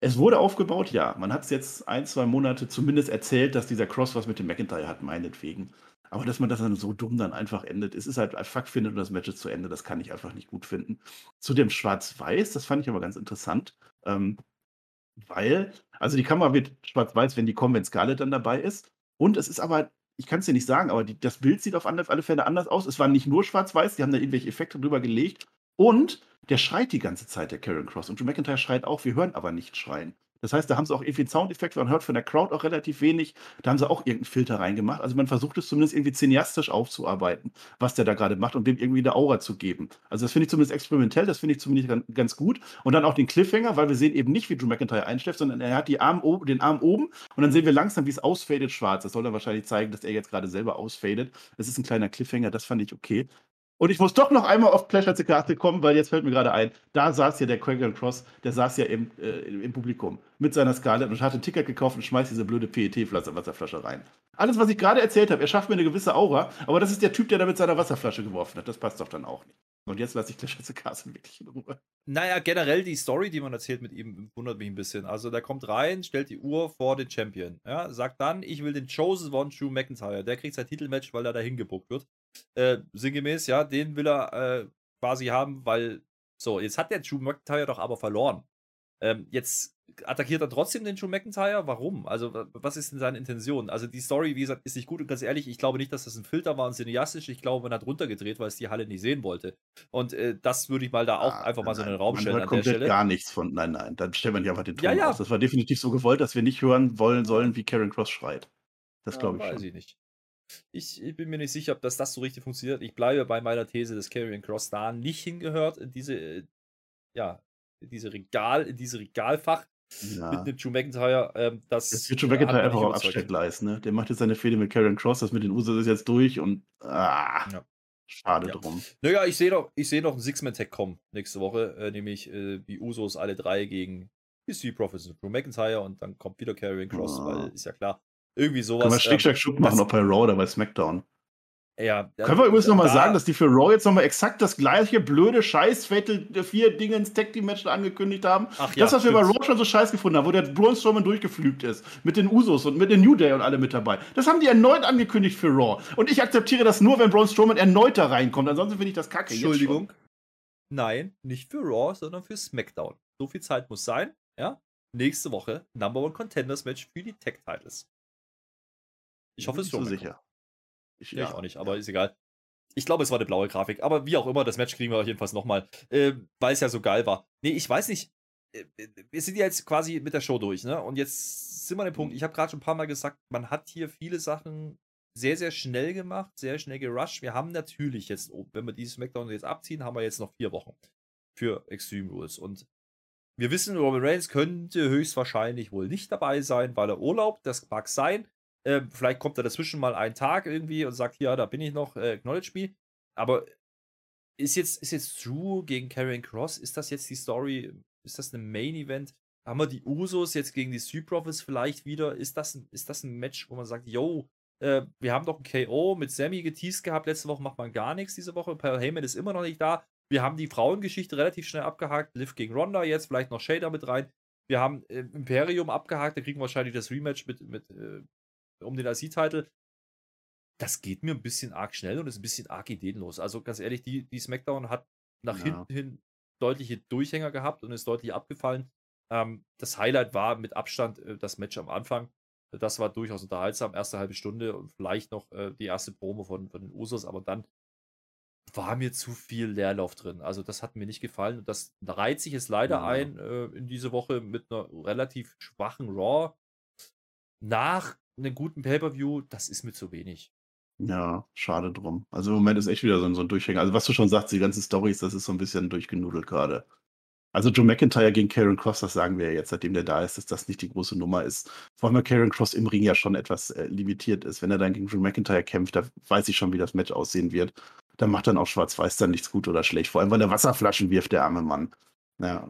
Es wurde aufgebaut, ja. Man hat es jetzt ein, zwei Monate zumindest erzählt, dass dieser Cross was mit dem McIntyre hat, meinetwegen. Aber dass man das dann so dumm dann einfach endet, es ist halt ein Fuck findet und das Match ist zu Ende, das kann ich einfach nicht gut finden. Zu dem Schwarz-Weiß, das fand ich aber ganz interessant, ähm, weil, also die Kamera wird schwarz-weiß, wenn die kommen, wenn Scarlett dann dabei ist. Und es ist aber, ich kann es dir nicht sagen, aber die, das Bild sieht auf alle Fälle anders aus. Es war nicht nur schwarz-weiß, die haben da irgendwelche Effekte drüber gelegt. Und der schreit die ganze Zeit, der Karen Cross. Und Drew McIntyre schreit auch, wir hören aber nicht schreien. Das heißt, da haben sie auch irgendwie einen Soundeffekt, man hört von der Crowd auch relativ wenig. Da haben sie auch irgendeinen Filter reingemacht. Also man versucht es zumindest irgendwie cineastisch aufzuarbeiten, was der da gerade macht und dem irgendwie eine Aura zu geben. Also das finde ich zumindest experimentell, das finde ich zumindest ganz, gut. Und dann auch den Cliffhanger, weil wir sehen eben nicht, wie Drew McIntyre einschläft, sondern er hat die Arm oben, den Arm oben und dann sehen wir langsam, wie es ausfadet schwarz. Das soll dann wahrscheinlich zeigen, dass er jetzt gerade selber ausfadet. Das ist ein kleiner Cliffhanger, das fand ich okay. Und ich muss doch noch einmal auf Pleasure to Karte kommen, weil jetzt fällt mir gerade ein, da saß ja der Craig Cross, der saß ja im, äh, im Publikum mit seiner Scarlett und hat ein Ticket gekauft und schmeißt diese blöde PET-Wasserflasche rein. Alles, was ich gerade erzählt habe, er schafft mir eine gewisse Aura, aber das ist der Typ, der da mit seiner Wasserflasche geworfen hat. Das passt doch dann auch nicht. Und jetzt lasse ich Clash of the wirklich in Ruhe. Naja, generell die Story, die man erzählt mit ihm, wundert mich ein bisschen. Also, der kommt rein, stellt die Uhr vor den Champion. Ja, sagt dann, ich will den Chosen One Drew McIntyre. Der kriegt sein Titelmatch, weil er da hingebuckt wird. Äh, sinngemäß, ja, den will er äh, quasi haben, weil. So, jetzt hat der Drew McIntyre doch aber verloren. Ähm, jetzt attackiert er trotzdem den Drew McIntyre. Warum? Also, was ist denn seine Intention? Also, die Story, wie gesagt, ist nicht gut und ganz ehrlich, ich glaube nicht, dass das ein Filter war und cineastisch. Ich glaube, man hat runtergedreht, weil es die Halle nicht sehen wollte. Und äh, das würde ich mal da auch ah, einfach mal so in den Raum stellen. Man hört an komplett gar nichts von. Nein, nein, dann stellen wir nicht einfach den Ton ja, ja. aus. Das war definitiv so gewollt, dass wir nicht hören wollen sollen, wie Karen Cross schreit. Das glaube ich. Weiß schon. ich nicht. Ich, ich, bin mir nicht sicher, ob das, das so richtig funktioniert. Ich bleibe bei meiner These, dass Karrion Cross da nicht hingehört in diese, äh, ja, in diese Regal, in diese Regalfach ja. mit einem Drew McIntyre. Ähm, das jetzt wird Drew McIntyre einfach auf Abstellgleis, ne? Der macht jetzt seine Fehde mit Karrion Cross, das mit den Usos ist jetzt durch und ah, ja. schade ja. drum. Naja, ich sehe noch, seh noch einen Six-Man-Tag kommen nächste Woche, äh, nämlich äh, die Usos alle drei gegen Street Profits und Drew McIntyre und dann kommt wieder Karrion Cross, ah. weil ist ja klar, irgendwie sowas. Können wir Schnick, Schnack, Schnuck machen, ob bei Raw oder bei SmackDown. Ja, Können wir übrigens nochmal sagen, dass die für Raw jetzt nochmal exakt das gleiche blöde Scheiß Fatal 4 Dinge ins Tag Team Match angekündigt haben? Ach, das, ja, was stimmt. wir bei Raw schon so scheiß gefunden haben, wo der Braun Strowman durchgeflügt ist. Mit den Usos und mit den New Day und alle mit dabei. Das haben die erneut angekündigt für Raw. Und ich akzeptiere das nur, wenn Braun Strowman erneut da reinkommt. Ansonsten finde ich das kacke. Entschuldigung. Nein, nicht für Raw, sondern für SmackDown. So viel Zeit muss sein, ja? Nächste Woche Number One Contenders Match für die Tag Titles. Ich hoffe, es ist so sicher. Ich, ja, ich auch nicht, aber ist egal. Ich glaube, es war eine blaue Grafik. Aber wie auch immer, das Match kriegen wir jedenfalls nochmal, äh, weil es ja so geil war. Nee, ich weiß nicht. Äh, wir sind ja jetzt quasi mit der Show durch, ne? Und jetzt sind wir an dem Punkt. Mhm. Ich habe gerade schon ein paar Mal gesagt, man hat hier viele Sachen sehr, sehr schnell gemacht, sehr schnell gerusht. Wir haben natürlich jetzt, oh, wenn wir dieses Smackdown jetzt abziehen, haben wir jetzt noch vier Wochen für Extreme Rules. Und wir wissen, Roman Reigns könnte höchstwahrscheinlich wohl nicht dabei sein, weil er Urlaub, das mag sein. Äh, vielleicht kommt er dazwischen mal einen Tag irgendwie und sagt, ja, da bin ich noch, äh, acknowledge me. Aber ist jetzt, ist jetzt Drew gegen Karrion Cross, ist das jetzt die Story, ist das ein Main Event? Haben wir die Usos jetzt gegen die Street Profits vielleicht wieder? Ist das, ein, ist das ein Match, wo man sagt, yo, äh, wir haben doch ein KO mit Sammy geteased gehabt, letzte Woche macht man gar nichts diese Woche, Paul Heyman ist immer noch nicht da. Wir haben die Frauengeschichte relativ schnell abgehakt, Liv gegen Ronda jetzt, vielleicht noch Shader mit rein. Wir haben äh, Imperium abgehakt, da kriegen wir wahrscheinlich das Rematch mit, mit äh, um den IC-Title. Das geht mir ein bisschen arg schnell und ist ein bisschen arg ideenlos. Also ganz ehrlich, die, die SmackDown hat nach ja. hinten hin deutliche Durchhänger gehabt und ist deutlich abgefallen. Ähm, das Highlight war mit Abstand äh, das Match am Anfang. Das war durchaus unterhaltsam, erste halbe Stunde und vielleicht noch äh, die erste Promo von, von den Usos, aber dann war mir zu viel Leerlauf drin. Also das hat mir nicht gefallen und das reiht sich jetzt leider ja. ein äh, in diese Woche mit einer relativ schwachen Raw. Nach einen guten Pay-Per-View, das ist mir zu wenig. Ja, schade drum. Also im Moment ist echt wieder so ein, so ein Durchhänger. Also was du schon sagst, die ganzen Stories, das ist so ein bisschen durchgenudelt gerade. Also Joe McIntyre gegen Karen Cross, das sagen wir ja jetzt, seitdem der da ist, dass das nicht die große Nummer ist. Vor allem, weil Karen Cross im Ring ja schon etwas äh, limitiert ist. Wenn er dann gegen Joe McIntyre kämpft, da weiß ich schon, wie das Match aussehen wird. Da macht dann auch Schwarz-Weiß dann nichts gut oder schlecht. Vor allem, weil er Wasserflaschen wirft, der arme Mann. Ja,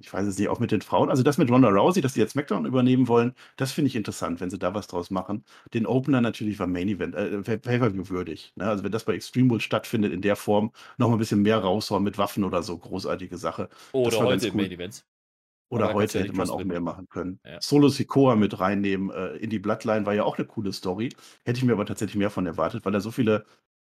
ich weiß es nicht, auch mit den Frauen. Also das mit Ronda Rousey, dass sie jetzt SmackDown übernehmen wollen, das finde ich interessant, wenn sie da was draus machen. Den Opener natürlich war Main Event, äh, Pay-Per-View würdig. Ne? Also wenn das bei Extreme Rules stattfindet in der Form, noch mal ein bisschen mehr raushauen mit Waffen oder so, großartige Sache. Oder heute cool. Main Events. Oder heute hätte man auch mehr machen können. Ja. Solo Sikoa mit reinnehmen äh, in die Bloodline war ja auch eine coole Story. Hätte ich mir aber tatsächlich mehr von erwartet, weil er so viele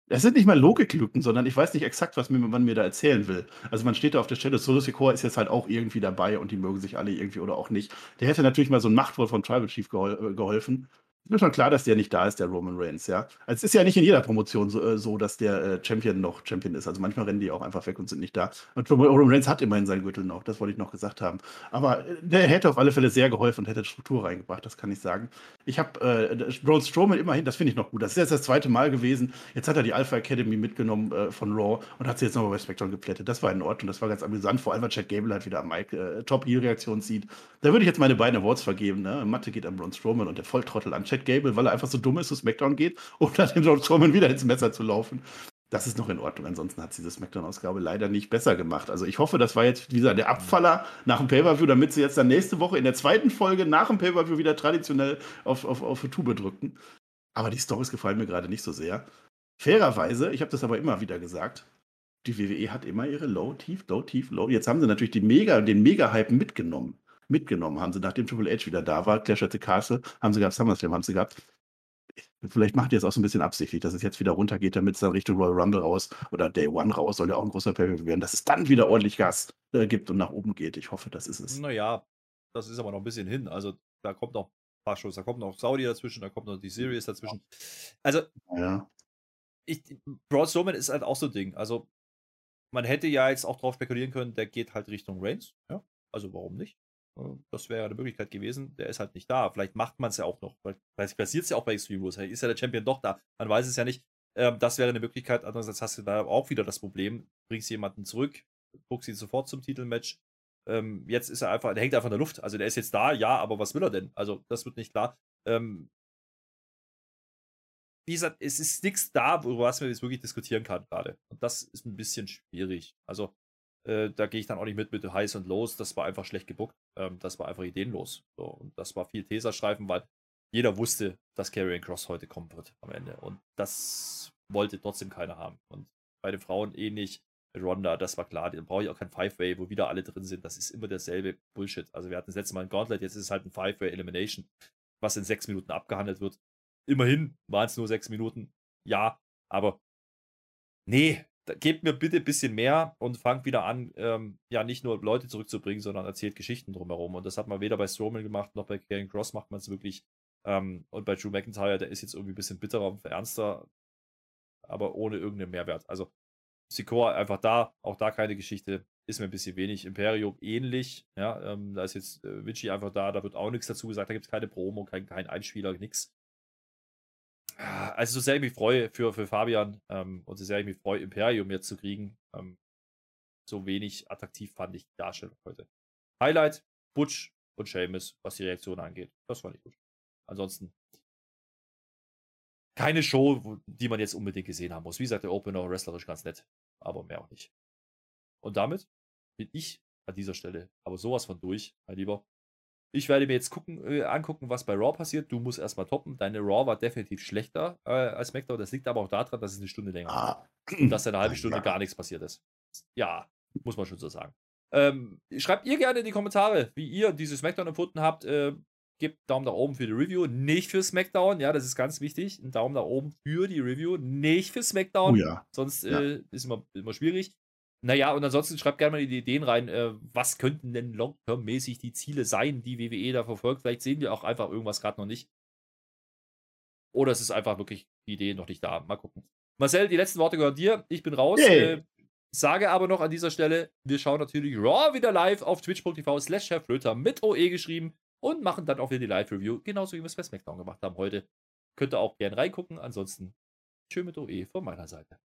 es sind nicht mal Logiklücken, sondern ich weiß nicht exakt, was man mir da erzählen will. Also man steht da auf der Stelle, Solo Secor ist jetzt halt auch irgendwie dabei und die mögen sich alle irgendwie oder auch nicht. Der hätte natürlich mal so ein Machtwort von Tribal Chief gehol äh, geholfen. Ist schon klar, dass der nicht da ist, der Roman Reigns, ja. Also es ist ja nicht in jeder Promotion so, äh, so dass der äh, Champion noch Champion ist. Also manchmal rennen die auch einfach weg und sind nicht da. Und Roman Reigns hat immerhin seinen Gürtel noch, das wollte ich noch gesagt haben. Aber äh, der hätte auf alle Fälle sehr geholfen und hätte Struktur reingebracht, das kann ich sagen. Ich habe äh, Braun Strowman immerhin, das finde ich noch gut. Das ist jetzt das zweite Mal gewesen. Jetzt hat er die Alpha Academy mitgenommen von Raw und hat sie jetzt nochmal bei SmackDown geplättet. Das war in Ordnung, das war ganz amüsant. Vor allem, weil Chad Gable halt wieder am Mike Top-Heel-Reaktion sieht. Da würde ich jetzt meine beiden Awards vergeben. Ne? Mathe geht an Braun Strowman und der Volltrottel an Chad Gable, weil er einfach so dumm ist, zu SmackDown geht, um dann dem George Strowman wieder ins Messer zu laufen. Das ist noch in Ordnung. Ansonsten hat sie diese SmackDown-Ausgabe leider nicht besser gemacht. Also ich hoffe, das war jetzt wie gesagt, der Abfaller nach dem Pay-Per-View, damit sie jetzt dann nächste Woche in der zweiten Folge nach dem Pay-Per-View wieder traditionell auf, auf, auf Tube drückten. Aber die Stories gefallen mir gerade nicht so sehr. Fairerweise, ich habe das aber immer wieder gesagt, die WWE hat immer ihre Low, Tief, Low, Tief, Low. Jetzt haben sie natürlich die Mega, den Mega-Hype mitgenommen. Mitgenommen haben sie, nachdem Triple H wieder da war, Clash at the Castle, haben sie gehabt, SummerSlam haben sie gehabt Vielleicht macht ihr es auch so ein bisschen absichtlich, dass es jetzt wieder runtergeht, damit es dann Richtung Royal Rumble raus oder Day One raus, soll ja auch ein großer pay werden, dass es dann wieder ordentlich Gas äh, gibt und nach oben geht. Ich hoffe, das ist es. Naja, das ist aber noch ein bisschen hin. Also da kommt noch ein paar Shows, da kommt noch Saudi dazwischen, da kommt noch die Series dazwischen. Also, ja. ich, Braun Strowman ist halt auch so ein Ding. Also, man hätte ja jetzt auch drauf spekulieren können, der geht halt Richtung Reigns. Ja, also warum nicht? Äh, das wäre eine Möglichkeit gewesen. Der ist halt nicht da. Vielleicht macht man es ja auch noch. Vielleicht passiert es ja auch bei Extreme Rules. Ist ja der Champion doch da. Man weiß es ja nicht. Ähm, das wäre eine Möglichkeit. Andererseits hast du da auch wieder das Problem. Bringst jemanden zurück, guckst ihn sofort zum Titelmatch. Ähm, jetzt ist er einfach, der hängt einfach in der Luft. Also der ist jetzt da, ja, aber was will er denn? Also das wird nicht klar. Ähm, wie gesagt, es ist nichts da, worüber man jetzt wirklich diskutieren kann gerade. Und das ist ein bisschen schwierig. Also äh, da gehe ich dann auch nicht mit mit Highs und Lows. Das war einfach schlecht gebuckt. Ähm, das war einfach ideenlos. So, und das war viel Tesastreifen, weil jeder wusste, dass Carrion Cross heute kommen wird am Ende. Und das wollte trotzdem keiner haben. Und bei den Frauen ähnlich. Ronda, das war klar. Dann brauche ich auch kein Five-Way, wo wieder alle drin sind. Das ist immer derselbe Bullshit. Also wir hatten das letzte Mal ein Gauntlet, jetzt ist es halt ein Five-Way Elimination, was in sechs Minuten abgehandelt wird. Immerhin waren es nur sechs Minuten. Ja, aber nee, gebt mir bitte ein bisschen mehr und fangt wieder an, ähm, ja, nicht nur Leute zurückzubringen, sondern erzählt Geschichten drumherum. Und das hat man weder bei Strowman gemacht, noch bei Karen Cross macht man es wirklich. Ähm, und bei Drew McIntyre, der ist jetzt irgendwie ein bisschen bitterer und ernster, aber ohne irgendeinen Mehrwert. Also, Sikor einfach da, auch da keine Geschichte, ist mir ein bisschen wenig. Imperium ähnlich, ja, ähm, da ist jetzt äh, Vinci einfach da, da wird auch nichts dazu gesagt, da gibt es keine Promo, kein, kein Einspieler, nichts. Also so sehr ich mich freue für, für Fabian ähm, und so sehr ich mich freue, Imperium jetzt zu kriegen, ähm, so wenig attraktiv fand ich die Darstellung heute. Highlight, Butch und Seamus, was die Reaktion angeht. Das fand ich gut. Ansonsten keine Show, die man jetzt unbedingt gesehen haben muss. Wie gesagt, der Opener wrestlerisch ganz nett, aber mehr auch nicht. Und damit bin ich an dieser Stelle aber sowas von durch, mein Lieber. Ich werde mir jetzt gucken, äh, angucken, was bei Raw passiert. Du musst erstmal toppen. Deine Raw war definitiv schlechter äh, als SmackDown. Das liegt aber auch daran, dass es eine Stunde länger war. Ah. Und dass da eine halbe Stunde gar nichts passiert ist. Ja, muss man schon so sagen. Ähm, schreibt ihr gerne in die Kommentare, wie ihr diese SmackDown empfunden habt. Äh, gebt Daumen nach oben für die Review, nicht für SmackDown. Ja, das ist ganz wichtig. Ein Daumen nach oben für die Review, nicht für SmackDown. Oh ja. Sonst ja. Äh, ist immer, immer schwierig. Naja, und ansonsten schreibt gerne mal die Ideen rein, äh, was könnten denn long-term-mäßig die Ziele sein, die WWE da verfolgt. Vielleicht sehen wir auch einfach irgendwas gerade noch nicht. Oder es ist einfach wirklich die Idee noch nicht da. Mal gucken. Marcel, die letzten Worte gehören dir. Ich bin raus. Äh, sage aber noch an dieser Stelle, wir schauen natürlich Raw wieder live auf twitch.tv slash mit OE geschrieben und machen dann auch wieder die Live-Review, genauso wie wir es bei SmackDown gemacht haben heute. Könnt ihr auch gerne reingucken. Ansonsten, schön mit OE von meiner Seite.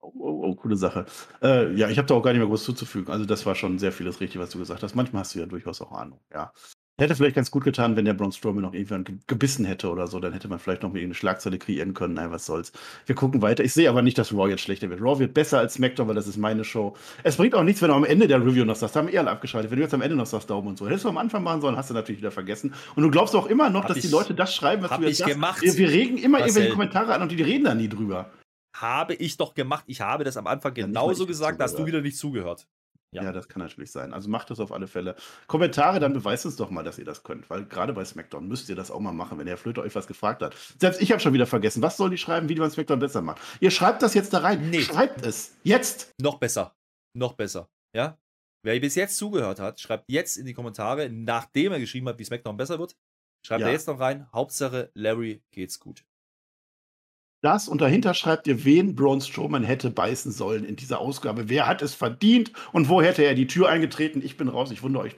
Oh, oh, oh, coole Sache. Äh, ja, ich habe da auch gar nicht mehr groß zuzufügen. Also das war schon sehr vieles richtig, was du gesagt hast. Manchmal hast du ja durchaus auch Ahnung, ja. Hätte vielleicht ganz gut getan, wenn der Braun Strowman noch irgendwann gebissen hätte oder so. Dann hätte man vielleicht noch eine Schlagzeile kreieren können. Nein, was soll's. Wir gucken weiter. Ich sehe aber nicht, dass Raw jetzt schlechter wird. Raw wird besser als SmackDown, weil das ist meine Show. Es bringt auch nichts, wenn du am Ende der Review noch sagst, da haben wir alle abgeschaltet. Wenn du jetzt am Ende noch sagst, Daumen und so. Hättest du am Anfang machen sollen, hast du natürlich wieder vergessen. Und du glaubst auch immer noch, hab dass ich, die Leute das schreiben, was du jetzt sagst. Gemacht. Wir, wir regen immer irgendwelche Kommentare an und die reden da nie drüber. Habe ich doch gemacht. Ich habe das am Anfang genauso gesagt, dass du wieder nicht zugehört. Ja. ja. das kann natürlich sein. Also macht das auf alle Fälle. Kommentare, dann beweist es doch mal, dass ihr das könnt. Weil gerade bei SmackDown müsst ihr das auch mal machen, wenn der Flöter euch was gefragt hat. Selbst ich habe schon wieder vergessen. Was soll die schreiben, wie man SmackDown besser macht? Ihr schreibt das jetzt da rein. Nee. Schreibt es. Jetzt. Noch besser. Noch besser. Ja? Wer bis jetzt zugehört hat, schreibt jetzt in die Kommentare, nachdem er geschrieben hat, wie SmackDown besser wird, schreibt ja. er jetzt noch rein. Hauptsache, Larry geht's gut das und dahinter schreibt ihr, wen Braun Strowman hätte beißen sollen in dieser Ausgabe. Wer hat es verdient und wo hätte er die Tür eingetreten? Ich bin raus, ich wundere euch.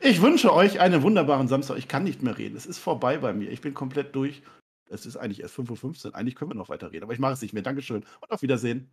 Ich wünsche euch einen wunderbaren Samstag. Ich kann nicht mehr reden. Es ist vorbei bei mir. Ich bin komplett durch. Es ist eigentlich erst 5.15 Uhr. Eigentlich können wir noch weiter reden, aber ich mache es nicht mehr. Dankeschön und auf Wiedersehen.